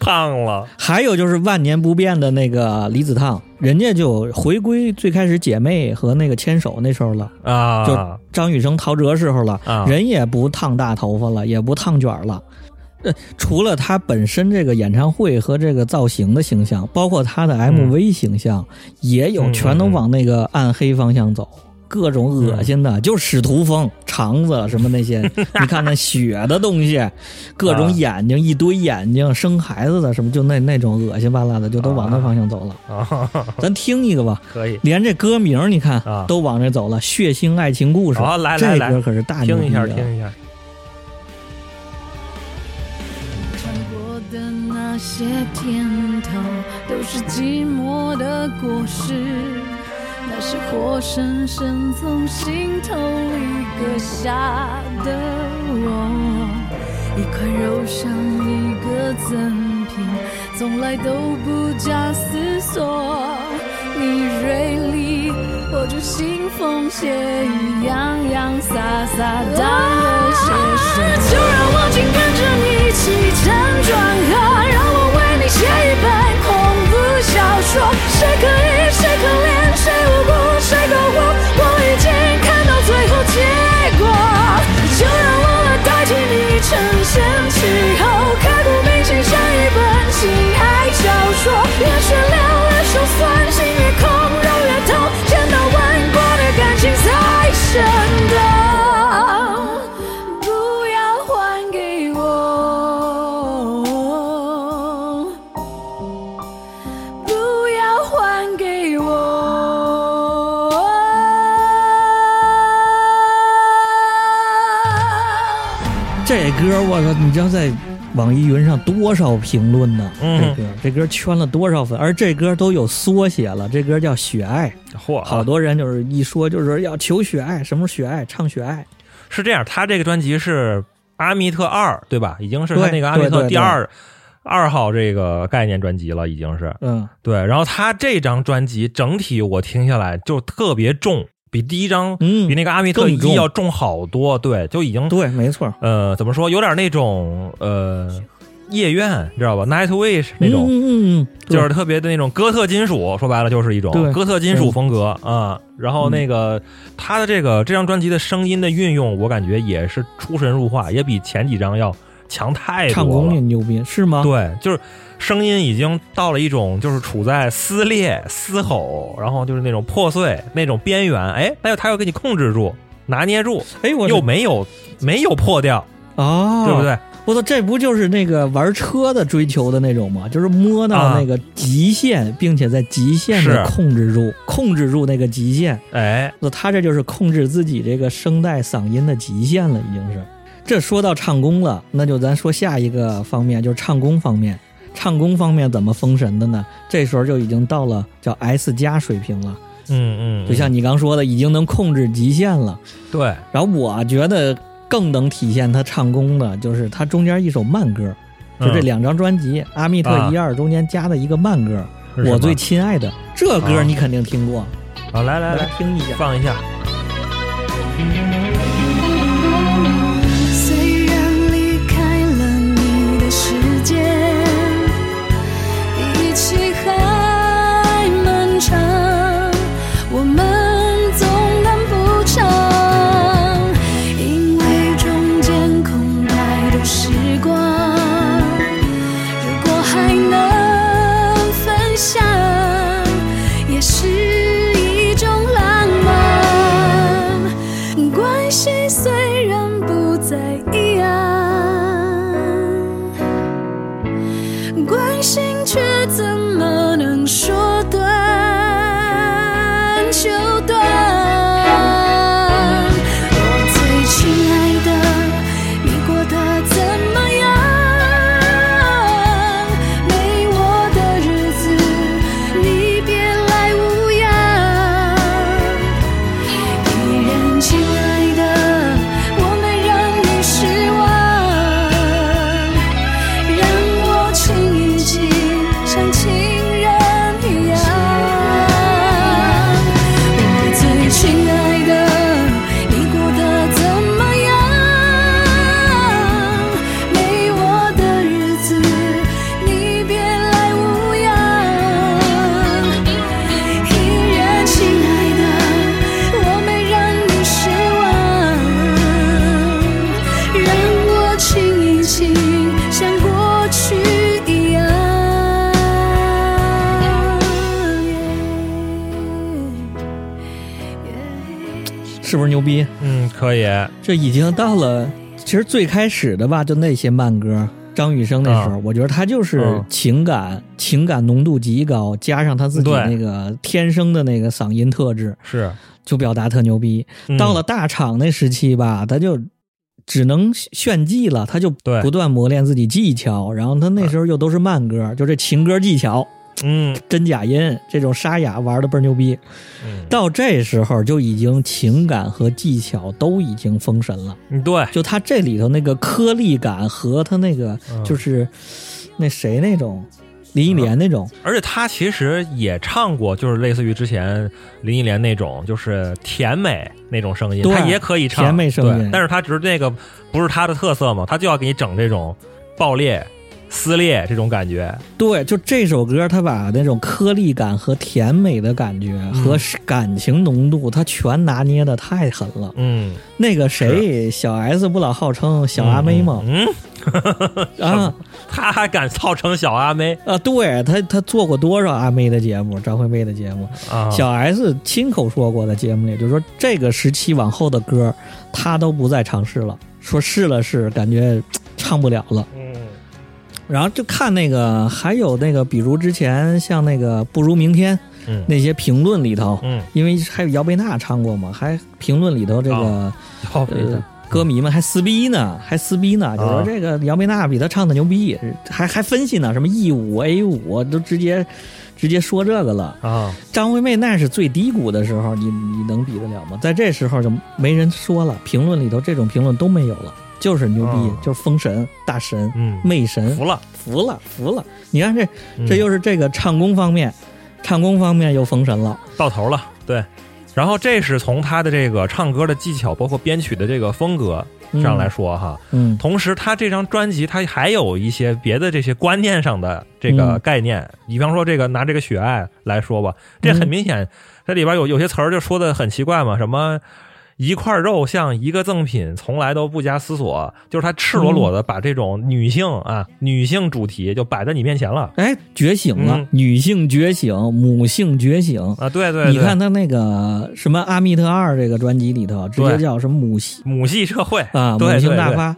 胖了。还有就是万年不变的那个离子烫，人家就回归最开始姐妹和那个牵手那时候了，啊，就张雨生、陶喆时候了，啊。人也不烫大头发了，也不烫卷了。呃，除了他本身这个演唱会和这个造型的形象，包括他的 MV 形象，也有嗯全都往那个暗黑方向走，各种恶心的，就使徒风、肠子什么那些，你看那血的东西，各种眼睛、一堆眼睛，生孩子的什么，就那那种恶心巴拉的，就都往那方向走了。啊，咱听一个吧，可以。连这歌名你看、啊。都往这走了，血腥爱情故事。好来来这来歌可是大牛听一下听一下，些甜头，都是寂寞的果实，那是活生生从心头里割下的我，一块肉像一个赠品，从来都不假思索。你锐利，我就腥风血雨，洋洋洒洒当个写手。说。你知道在网易云上多少评论呢？嗯这歌这歌圈了多少粉？而这歌都有缩写了，这歌叫《雪爱》，嚯，好多人就是一说就是要求雪爱，什么雪爱，唱雪爱。是这样，他这个专辑是阿密特二，对吧？已经是他那个阿密特第二二号这个概念专辑了，已经是嗯，对。然后他这张专辑整体我听下来就特别重，比第一张、嗯比那个阿密特更重一要重好多，对，就已经对，没错，呃怎么说，有点那种呃夜愿，知道吧？Nightwish 那种。嗯嗯嗯，就是特别的那种哥特金属，说白了就是一种对哥特金属风格啊。然后那个他的这个这张专辑的声音的运用，我感觉也是出神入化，也比前几张要强太多了。唱功也牛逼，是吗？对，就是声音已经到了一种就是处在撕裂、嘶吼，然后就是那种破碎那种边缘。哎，他又他又给你控制住、拿捏住，哎，我又没有没有破掉，哦，对不对？我操，这不就是那个玩车的追求的那种吗？就是摸到啊那个极限，并且在极限的控制住，控制住那个极限。哎，那他这就是控制自己这个声带嗓音的极限了，已经是。这说到唱功了，那就咱说下一个方面，就是唱功方面。唱功方面怎么封神的呢？这时候就已经到了叫 S 加水平了，嗯嗯，就像你刚说的，已经能控制极限了。对，然后我觉得更能体现他唱功的，就是他中间一首慢歌，就这嗯两张专辑《阿密特一二》中间加的一个慢歌，我最亲爱的》。这歌啊你肯定听过，啊，来来来来，听一下。放一下。这已经到了，其实最开始的吧，就那些慢歌，张雨生那时候，啊我觉得他就是嗯情感、情感浓度极高，加上他自己那个天生的那个嗓音特质，是，就表达特牛逼。嗯。到了大厂那时期吧，他就只能炫技了，他就不断磨练自己技巧。然后他那时候又都是慢歌，就这情歌技巧、嗯真假音这种沙哑玩的倍儿牛逼。嗯，到这时候就已经情感和技巧都已经封神了。嗯对，就他这里头那个颗粒感和他那个嗯就是那谁那种林忆莲那种，而且他其实也唱过，就是类似于之前林忆莲那种，就是甜美那种声音，他也可以唱甜美声音但是他只是那个不是他的特色嘛，他就要给你整这种爆裂、撕裂这种感觉。对，就这首歌，他把那种颗粒感和甜美的感觉嗯和感情浓度，他全拿捏的太狠了。嗯，那个谁，小 S 不老号称小阿妹吗？嗯，啊 他还敢号称小阿妹啊，对他他做过多少阿妹的节目，张惠妹的节目，啊？小 S 亲口说过，的节目里就是说，这个时期往后的歌，他都不再尝试了，说试了试，感觉唱不了了。嗯然后就看那个，还有那个，比如之前像那个《不如明天》嗯。那些评论里头，嗯，因为还有姚贝娜唱过嘛，还评论里头这个、哦。要不呃歌迷们还撕逼呢，还撕逼呢，就说啊。这个姚贝娜比他唱的牛逼，还还分析呢，什么 E 五 A 五都直接直接说这个了。啊，张惠妹那是最低谷的时候，你你能比得了吗？在这时候就没人说了，评论里头这种评论都没有了，就是牛逼，嗯就是封神、大神、嗯，魅神，服了，服了，服了。你看这嗯这又是这个唱功方面，唱功方面又封神了。到头了，对。然后这是从他的这个唱歌的技巧，包括编曲的这个风格上来说哈。嗯，同时，他这张专辑他还有一些别的这些观念上的这个嗯概念，比方说这个拿这个血爱来说吧，这很明显，这里边有有些词儿就说的很奇怪嘛，什么。一块肉像一个赠品，从来都不加思索，就是他赤裸裸的把这种女性啊、女性主题就摆在你面前了哎，觉醒了，嗯女性觉醒，母性觉醒。啊！对对对，你看他那个什么《阿密特二》这个专辑里头，直接叫什么母系母系社会啊，母性大发。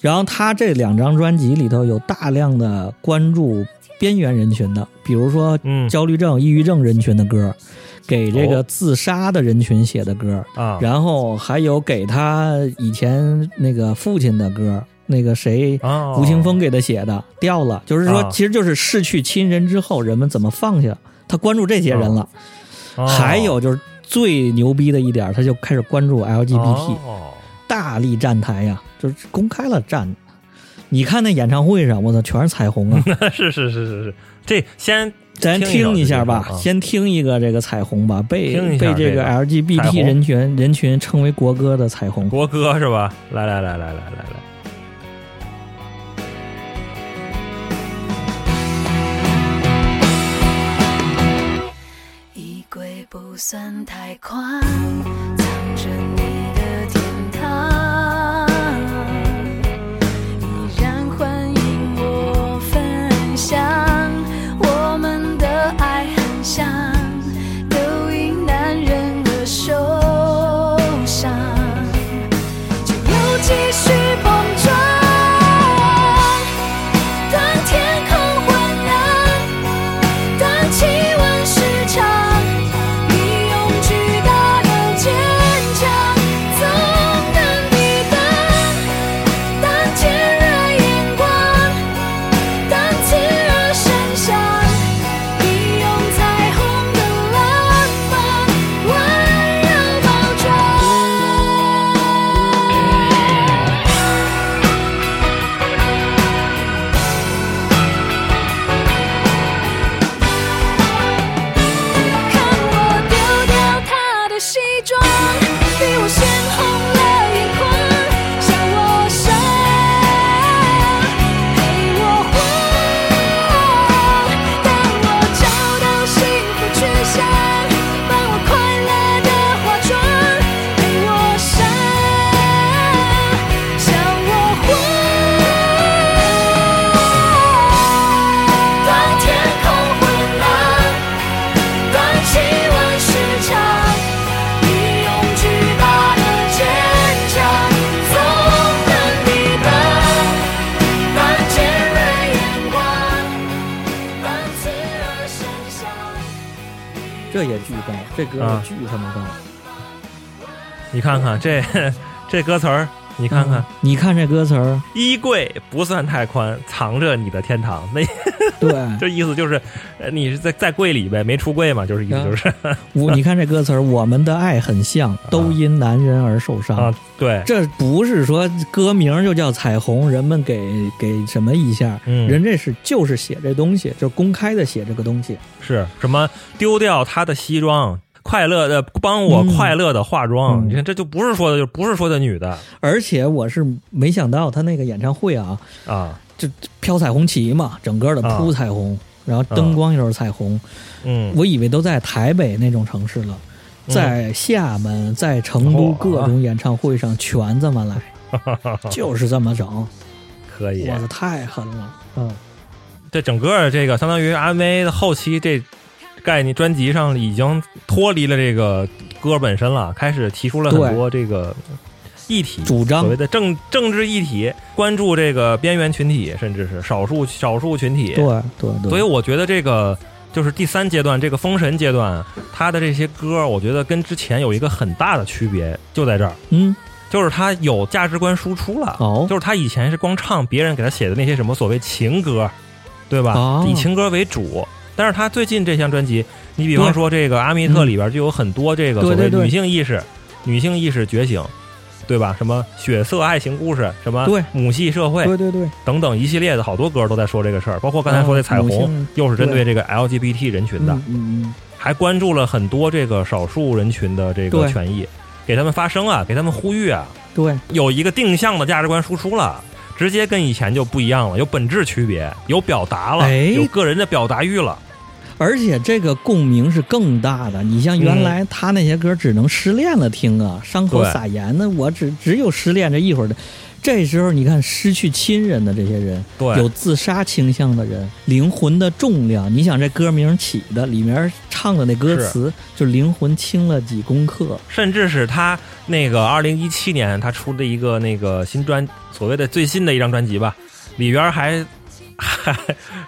然后他这两张专辑里头有大量的关注边缘人群的，比如说嗯焦虑症、抑郁症人群的歌，给这个哦自杀的人群写的歌，啊，然后还有给他以前那个父亲的歌，那个谁。哦，吴青峰给他写的掉了，就是说，啊。其实就是逝去亲人之后，人们怎么放下。他关注这些人了，哦。还有就是最牛逼的一点，他就开始关注 LGBT，、哦。大力站台呀，就是公开了站。你看那演唱会上，我操，全是彩虹啊！是是是是是，这先咱听一下吧先听一个这个彩虹吧，被被这个 LGBT 人群人群称为国歌的彩虹。国歌是吧？来来来来来来来，衣柜不算太宽，看看这这歌词儿，你看看嗯，你看这歌词儿，衣柜不算太宽，藏着你的天堂。那对，这意思就是，呃你是在在柜里呗，没出柜嘛，就是意思就是 我你看这歌词儿，我们的爱很像，都因男人而受伤。啊，对，这不是说歌名就叫彩虹，人们给给什么一下，嗯人这是就是写这东西，就是公开的写这个东西。是什么丢掉他的西装。快乐的帮我嗯。快乐的化妆，嗯。你看这就不是说的，就不是说的女的。而且我是没想到他那个演唱会啊，啊，就飘彩虹旗嘛，整个的铺彩虹，然后灯光又是彩虹，嗯，我以为都在台北那种城市了。嗯。在厦门、在成都各种演唱会上全这么来，就是这么整，可以。我。操，太狠了！嗯，这整个这个相当于 MV 的后期这概念专辑上已经脱离了这个歌本身了，开始提出了很多这个议题，主张所谓的政政治议题，关注这个边缘群体，甚至是少数少数群体。对对对，所以我觉得这个就是第三阶段，这个封神阶段，他的这些歌，我觉得跟之前有一个很大的区别，就在这儿，嗯，就是他有价值观输出了。哦就是他以前是光唱别人给他写的那些什么所谓情歌，对吧？哦以情歌为主。但是他最近这项专辑，你比方说这个阿密特里边就有很多这个所谓女性意识、女性意识觉醒，对吧？什么血色爱情故事，什么对。母系社会对对对，等等一系列的好多歌都在说这个事儿，包括刚才说的彩虹又是针对。这个 LGBT 人群的，嗯嗯嗯，还关注了很多这个少数人群的这个权益，给他们发声啊，给他们呼吁啊，对，有一个定向的价值观输出了，直接跟以前就不一样了，有本质区别，有表达了，哎。有个人的表达欲了。而且这个共鸣是更大的。你像原来他那些歌只能失恋了听啊，伤口撒盐呢，我只只有失恋这一会儿的。这时候你看，失去亲人的这些人，对有自杀倾向的人，灵魂的重量，你想这歌名起的，里面唱的那歌词，就灵魂轻了几公克。甚至是他那个二零一七年他出的一个那个新专，所谓的最新的一张专辑吧，里边还还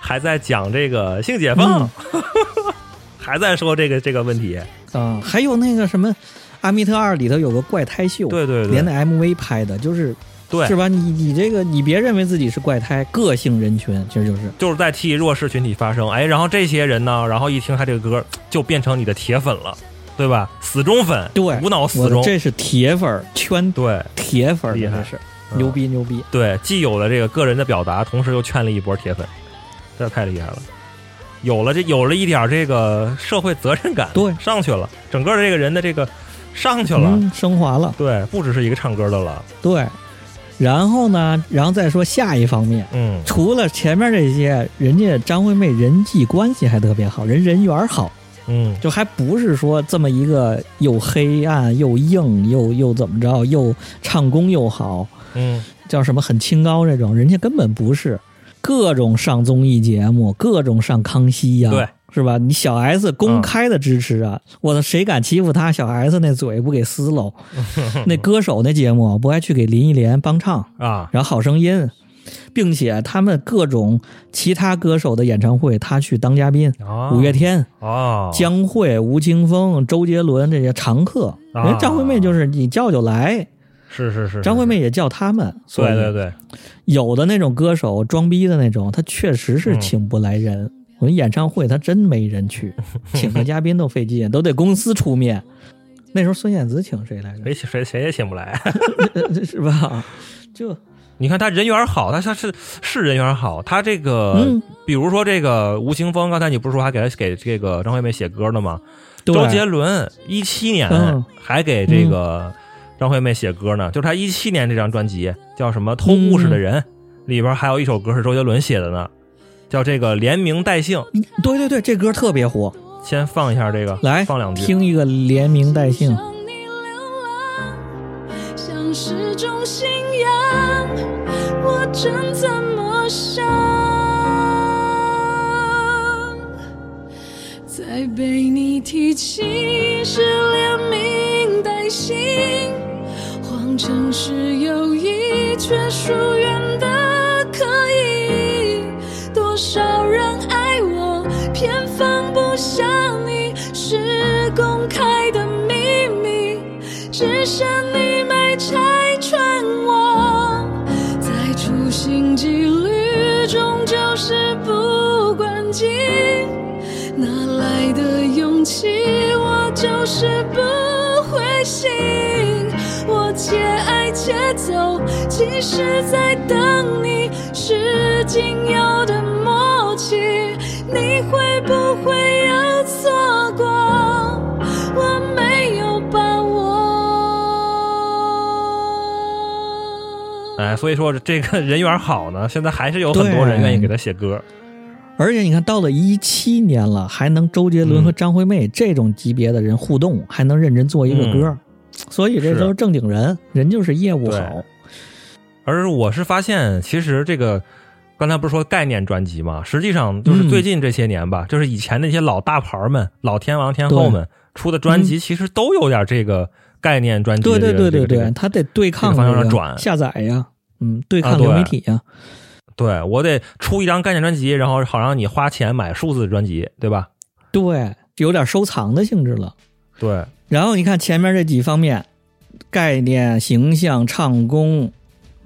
还在讲这个性解放，嗯 还在说这个这个问题。啊，还有那个什么《阿密特二》里头有个怪胎秀，对对对连那 MV 拍的，就是对，是吧？你你这个你别认为自己是怪胎，个性人群其实就是就是在替弱势群体发声。哎，然后这些人呢，然后一听他这个歌，就变成你的铁粉了，对吧？死忠粉，对无脑死忠，这是铁粉圈对铁粉儿厉害是嗯牛逼牛逼。对，既有了这个个人的表达，同时又圈了一波铁粉，这太厉害了。有了这有了一点这个社会责任感，对上去了，整个这个人的这个上去了，嗯，升华了，对，不只是一个唱歌的了，对。然后呢，然后再说下一方面，嗯除了前面这些，人家张惠妹人际关系还特别好，人人缘好，嗯就还不是说这么一个又黑暗又硬又又怎么着，又唱功又好，嗯。叫什么很清高这种，人家根本不是，各种上综艺节目，各种上康熙呀、对，是吧？你小 S 公开的支持啊，我的，谁敢欺负他？小 S 那嘴不给撕喽？那歌手那节目不还去给林忆莲帮唱，啊，然后好声音，并且他们各种其他歌手的演唱会，他去当嘉宾，哦。五月天。哦，江蕙、吴青峰、周杰伦这些常客，啊。人张惠妹就是你叫就来，是是是，张惠妹也叫他们，对对对，有的那种歌手装逼的那种，他确实是嗯请不来人。我们演唱会他真没人去，请个嘉宾都费劲，都得公司出面。那时候孙燕姿请谁来着？谁谁谁也请不来。是吧？就你看他人缘好，他他是是人缘好，他这个，嗯比如说这个吴青峰，刚才你不是说还给他给这个张惠妹写歌呢吗？周杰伦一七年嗯还给这个张惠妹写歌呢，就是她一七年这张专辑叫什么《偷故事的人》，嗯里边还有一首歌是周杰伦写的呢，叫这个连名带姓。对对对，这歌特别火，先放一下这个，来放两句。听一个连名带姓。向你流浪，像是种信仰，我真怎么想？再被你提起是连名带姓，谎称是友谊，却疏远的可以。多少人爱我，偏放不下你，是公开的秘密，只剩你没拆穿我，在处心积虑中就是不关机，哪来的勇气？我就是不走，其实在等你，是仅有的默契，你会不会有错过？我没有把握。哎，所以说这个人缘好呢，现在还是有很多人愿意给他写歌。而且你看，到了一七年了，还能周杰伦和张惠妹这种级别的人互动，还能认真做一个歌，所以这都是正经人，人就是业务好。而我是发现，其实这个刚才不是说概念专辑嘛，实际上就是最近这些年吧，就是以前那些老大牌们、老天王天后们出的专辑，其实都有点这个概念专辑的对对这个。对对对，这个他得对抗这个方向上转下载呀，嗯，对啊抗流媒体呀，对我得出一张概念专辑，然后好让你花钱买数字专辑，对吧？对，有点收藏的性质了。对，然后你看前面这几方面，概念、形象、唱功、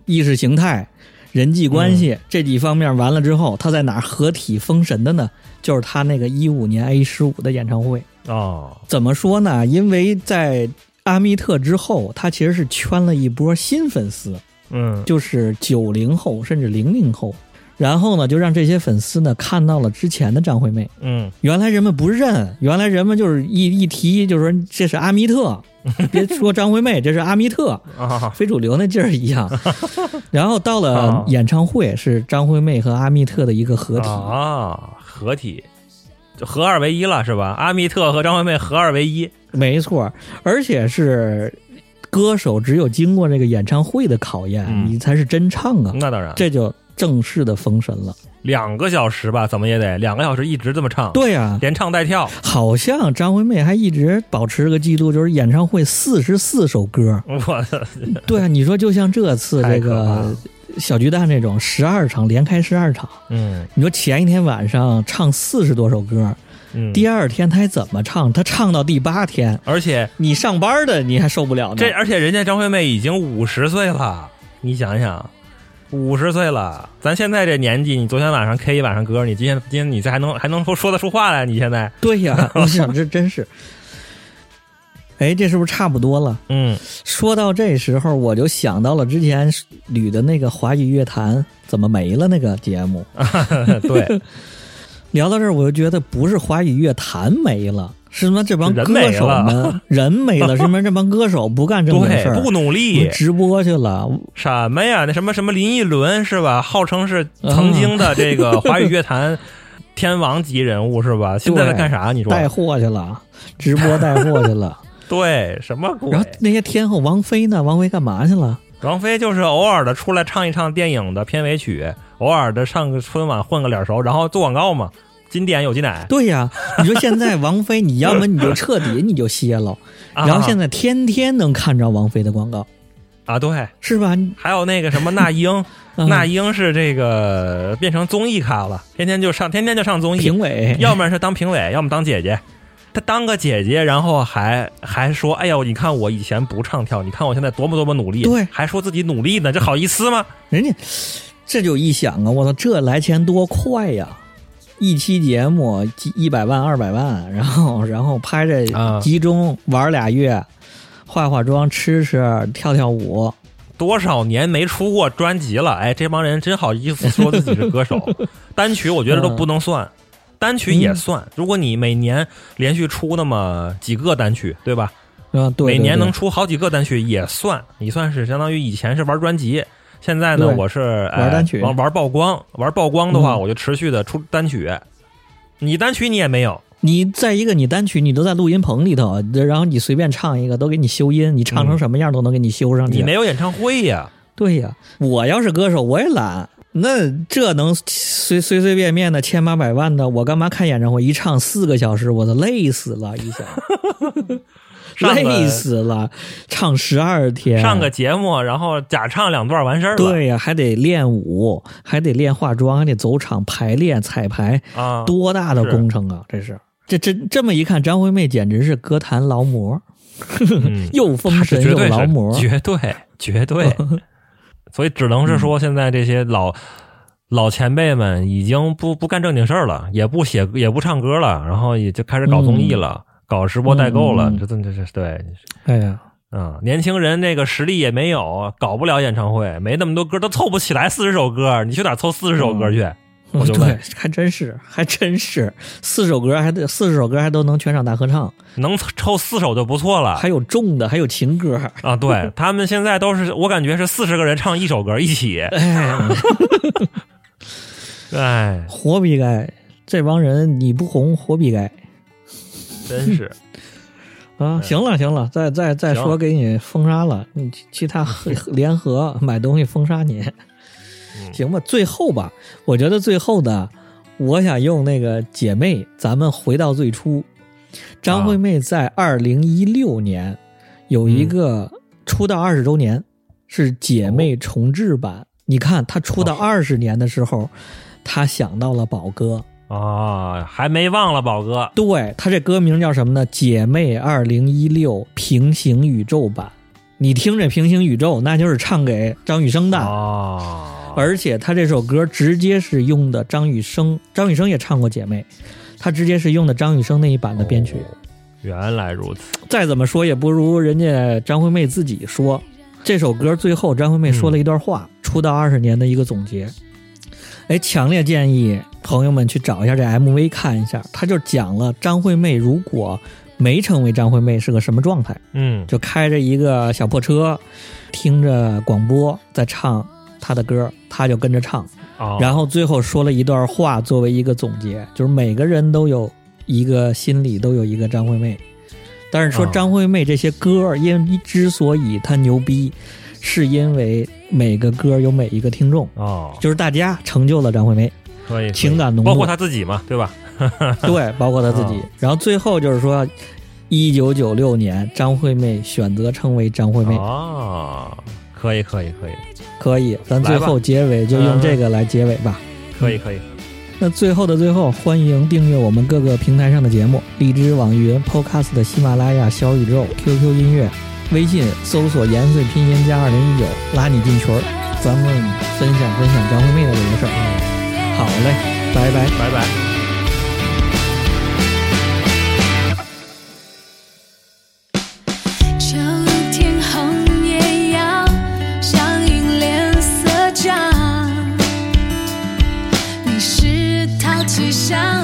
意识形态、人际关嗯系、这几方面完了之后，他在哪儿合体封神的呢？就是他那个一五年 A 十五的演唱会。哦，怎么说呢？因为在阿密特之后，他其实是圈了一波新粉丝，嗯，就是九零后甚至零零后。然后呢，就让这些粉丝呢看到了之前的张惠妹。嗯，原来人们不认，原来人们就是一一提就是说这是阿密特，别说张惠妹，这是阿密特，啊，非主流那劲儿一样。然后到了啊演唱会，是张惠妹和阿密特的一个合体。啊，合体，就合二为一了，是吧？阿密特和张惠妹合二为一。没错，而且是歌手只有经过这个演唱会的考验，嗯你才是真唱啊，那当然，这就正式的封神了。两个小时吧，怎么也得两个小时一直这么唱，对呀、连唱带跳。好像张惠妹还一直保持个记录，就是演唱会四十四首歌。我的对啊，你说就像这次这个小巨蛋这种十二场连开十二场，嗯你说前一天晚上唱四十多首歌，嗯，第二天他还怎么唱？他唱到第八天，而且你上班的你还受不了呢。这而且人家张惠妹已经五十岁了，你想想，五十岁了，咱现在这年纪，你昨天晚上 K 一晚上歌，你今天今天你这还能还能说说得出话来？你现在，对呀，我想这真是。哎，这是不是差不多了？嗯说到这时候，我就想到了之前捋的那个华语乐坛怎么没了那个节目。对，聊到这儿，我就觉得不是华语乐坛没了，是他妈这帮人歌手没了们 人没了，是他妈这帮歌手不干正经事对，儿，不努力，直播去了。什么呀？那什么什么林依轮是吧？号称是曾经的这个华语乐坛 天王级人物是吧？现在在干啥？你说？带货去了，直播带货去了。对，什么鬼然？后那些天后王菲呢？王菲干嘛去了？王菲就是偶尔的出来唱一唱电影的片尾曲，偶尔的上个春晚混个脸熟，然后做广告嘛。经典有机奶，对呀，你说现在 王菲，你要么你就彻底你就歇了，啊然后现在天天能看着王菲的广告，啊，对，是吧？还有那个什么那英，嗯那英是这个变成综艺咖了，天天就上，天天就上综艺，评委要么是当评委，要么当姐姐。她当个姐姐，然后还还说：“哎呦，你看我以前不唱跳，你看我现在多么多么努力。”对还说自己努力呢，这好意思吗？人家这就一想啊，我操，这来钱多快呀！一期节目几一百万、二百万，然后 然后拍着啊集中玩俩月，化化妆、吃吃、跳跳舞，多少年没出过专辑了？哎，这帮人真好意思说自己是歌手。单曲我觉得都不能算，单曲也算。如果你每年连续出那么几个单曲，对吧？嗯，对，每年能出好几个单曲也算，你算是相当于以前是玩专辑，现在呢我是、哎玩单曲玩玩曝光，玩曝光的话嗯我就持续的出单曲。你单曲你也没有，你再一个，你单曲你都在录音棚里头，然后你随便唱一个都给你修音，你唱成什么样都能给你修上去。你没有演唱会呀？对呀，我要是歌手，我也懒。那这能随随随便便的千八百万的，我干嘛看演唱会？一唱四个小时，我都累死了，一下 累死了，唱十二天，上个节目，然后假唱两段完事儿了。对呀，还得练舞，还得练化妆，还得走场排练彩排，啊，多大的工程啊！这是这这这么一看，张惠妹简直是歌坛劳模，嗯 又封神又劳模。绝对绝对。所以只能是说，现在这些老、老前辈们已经不不干正经事儿了，也不写也不唱歌了，然后也就开始搞综艺了，搞直播代购了。嗯这这这真的是对，哎呀，嗯，年轻人那个实力也没有，搞不了演唱会，没那么多歌，都凑不起来四十首歌，你去哪凑四十首歌去？我就问。对，还真是，还真是，四首歌还得四十首歌还都能全场大合唱，能凑四首就不错了。还有重的，还有情歌。啊！对他们现在都是，我感觉是四十个人唱一首歌一起，哎，哎，活逼该，这帮人你不红活逼该真是。啊！行了行了，再再再说给你封杀了，你其其他合联合买东西封杀你，嗯 行吧？最后吧，我觉得最后的，我想用那个姐妹，咱们回到最初，张惠妹在二零一六年有一个出道二十周年，是姐妹重制版。你看她出道哦二十年的时候，她想到了宝哥。啊，还没忘了宝哥对他这歌名叫什么呢？《姐妹二零一六平行宇宙版》。你听这平行宇宙，那就是唱给张雨生的，啊，而且他这首歌直接是用的张雨生，张雨生也唱过《姐妹》，他直接是用的张雨生那一版的编曲。原来如此，再怎么说也不如人家张惠妹自己说。这首歌最后张惠妹说了一段话，出道二十年的一个总结。哎，强烈建议朋友们去找一下这 MV 看一下，他就讲了张惠妹如果没成为张惠妹是个什么状态，嗯，就开着一个小破车，听着广播在唱她的歌，她就跟着唱，哦。然后最后说了一段话作为一个总结，就是每个人都有一个心里都有一个张惠妹，但是说啊张惠妹这些歌，因之所以她牛逼，是因为每个歌有每一个听众哦，就是大家成就了张惠妹，可以情感浓，包括她自己嘛，对吧？对，包括她自己。然后最后就是说，一九九六年，张惠妹选择成为张惠妹。哦，可以，可以，可以，可以，咱最后结尾就用这个来结尾吧，可以，可以。那最后的最后，欢迎订阅我们各个平台上的节目：荔枝、网易云、Podcast、喜马拉雅、小宇宙、QQ 音乐、微信搜索“严岁拼音加二零一九”，拉你进群儿，咱们分享分享张惠妹的这个事儿。好嘞，拜拜，拜拜。想。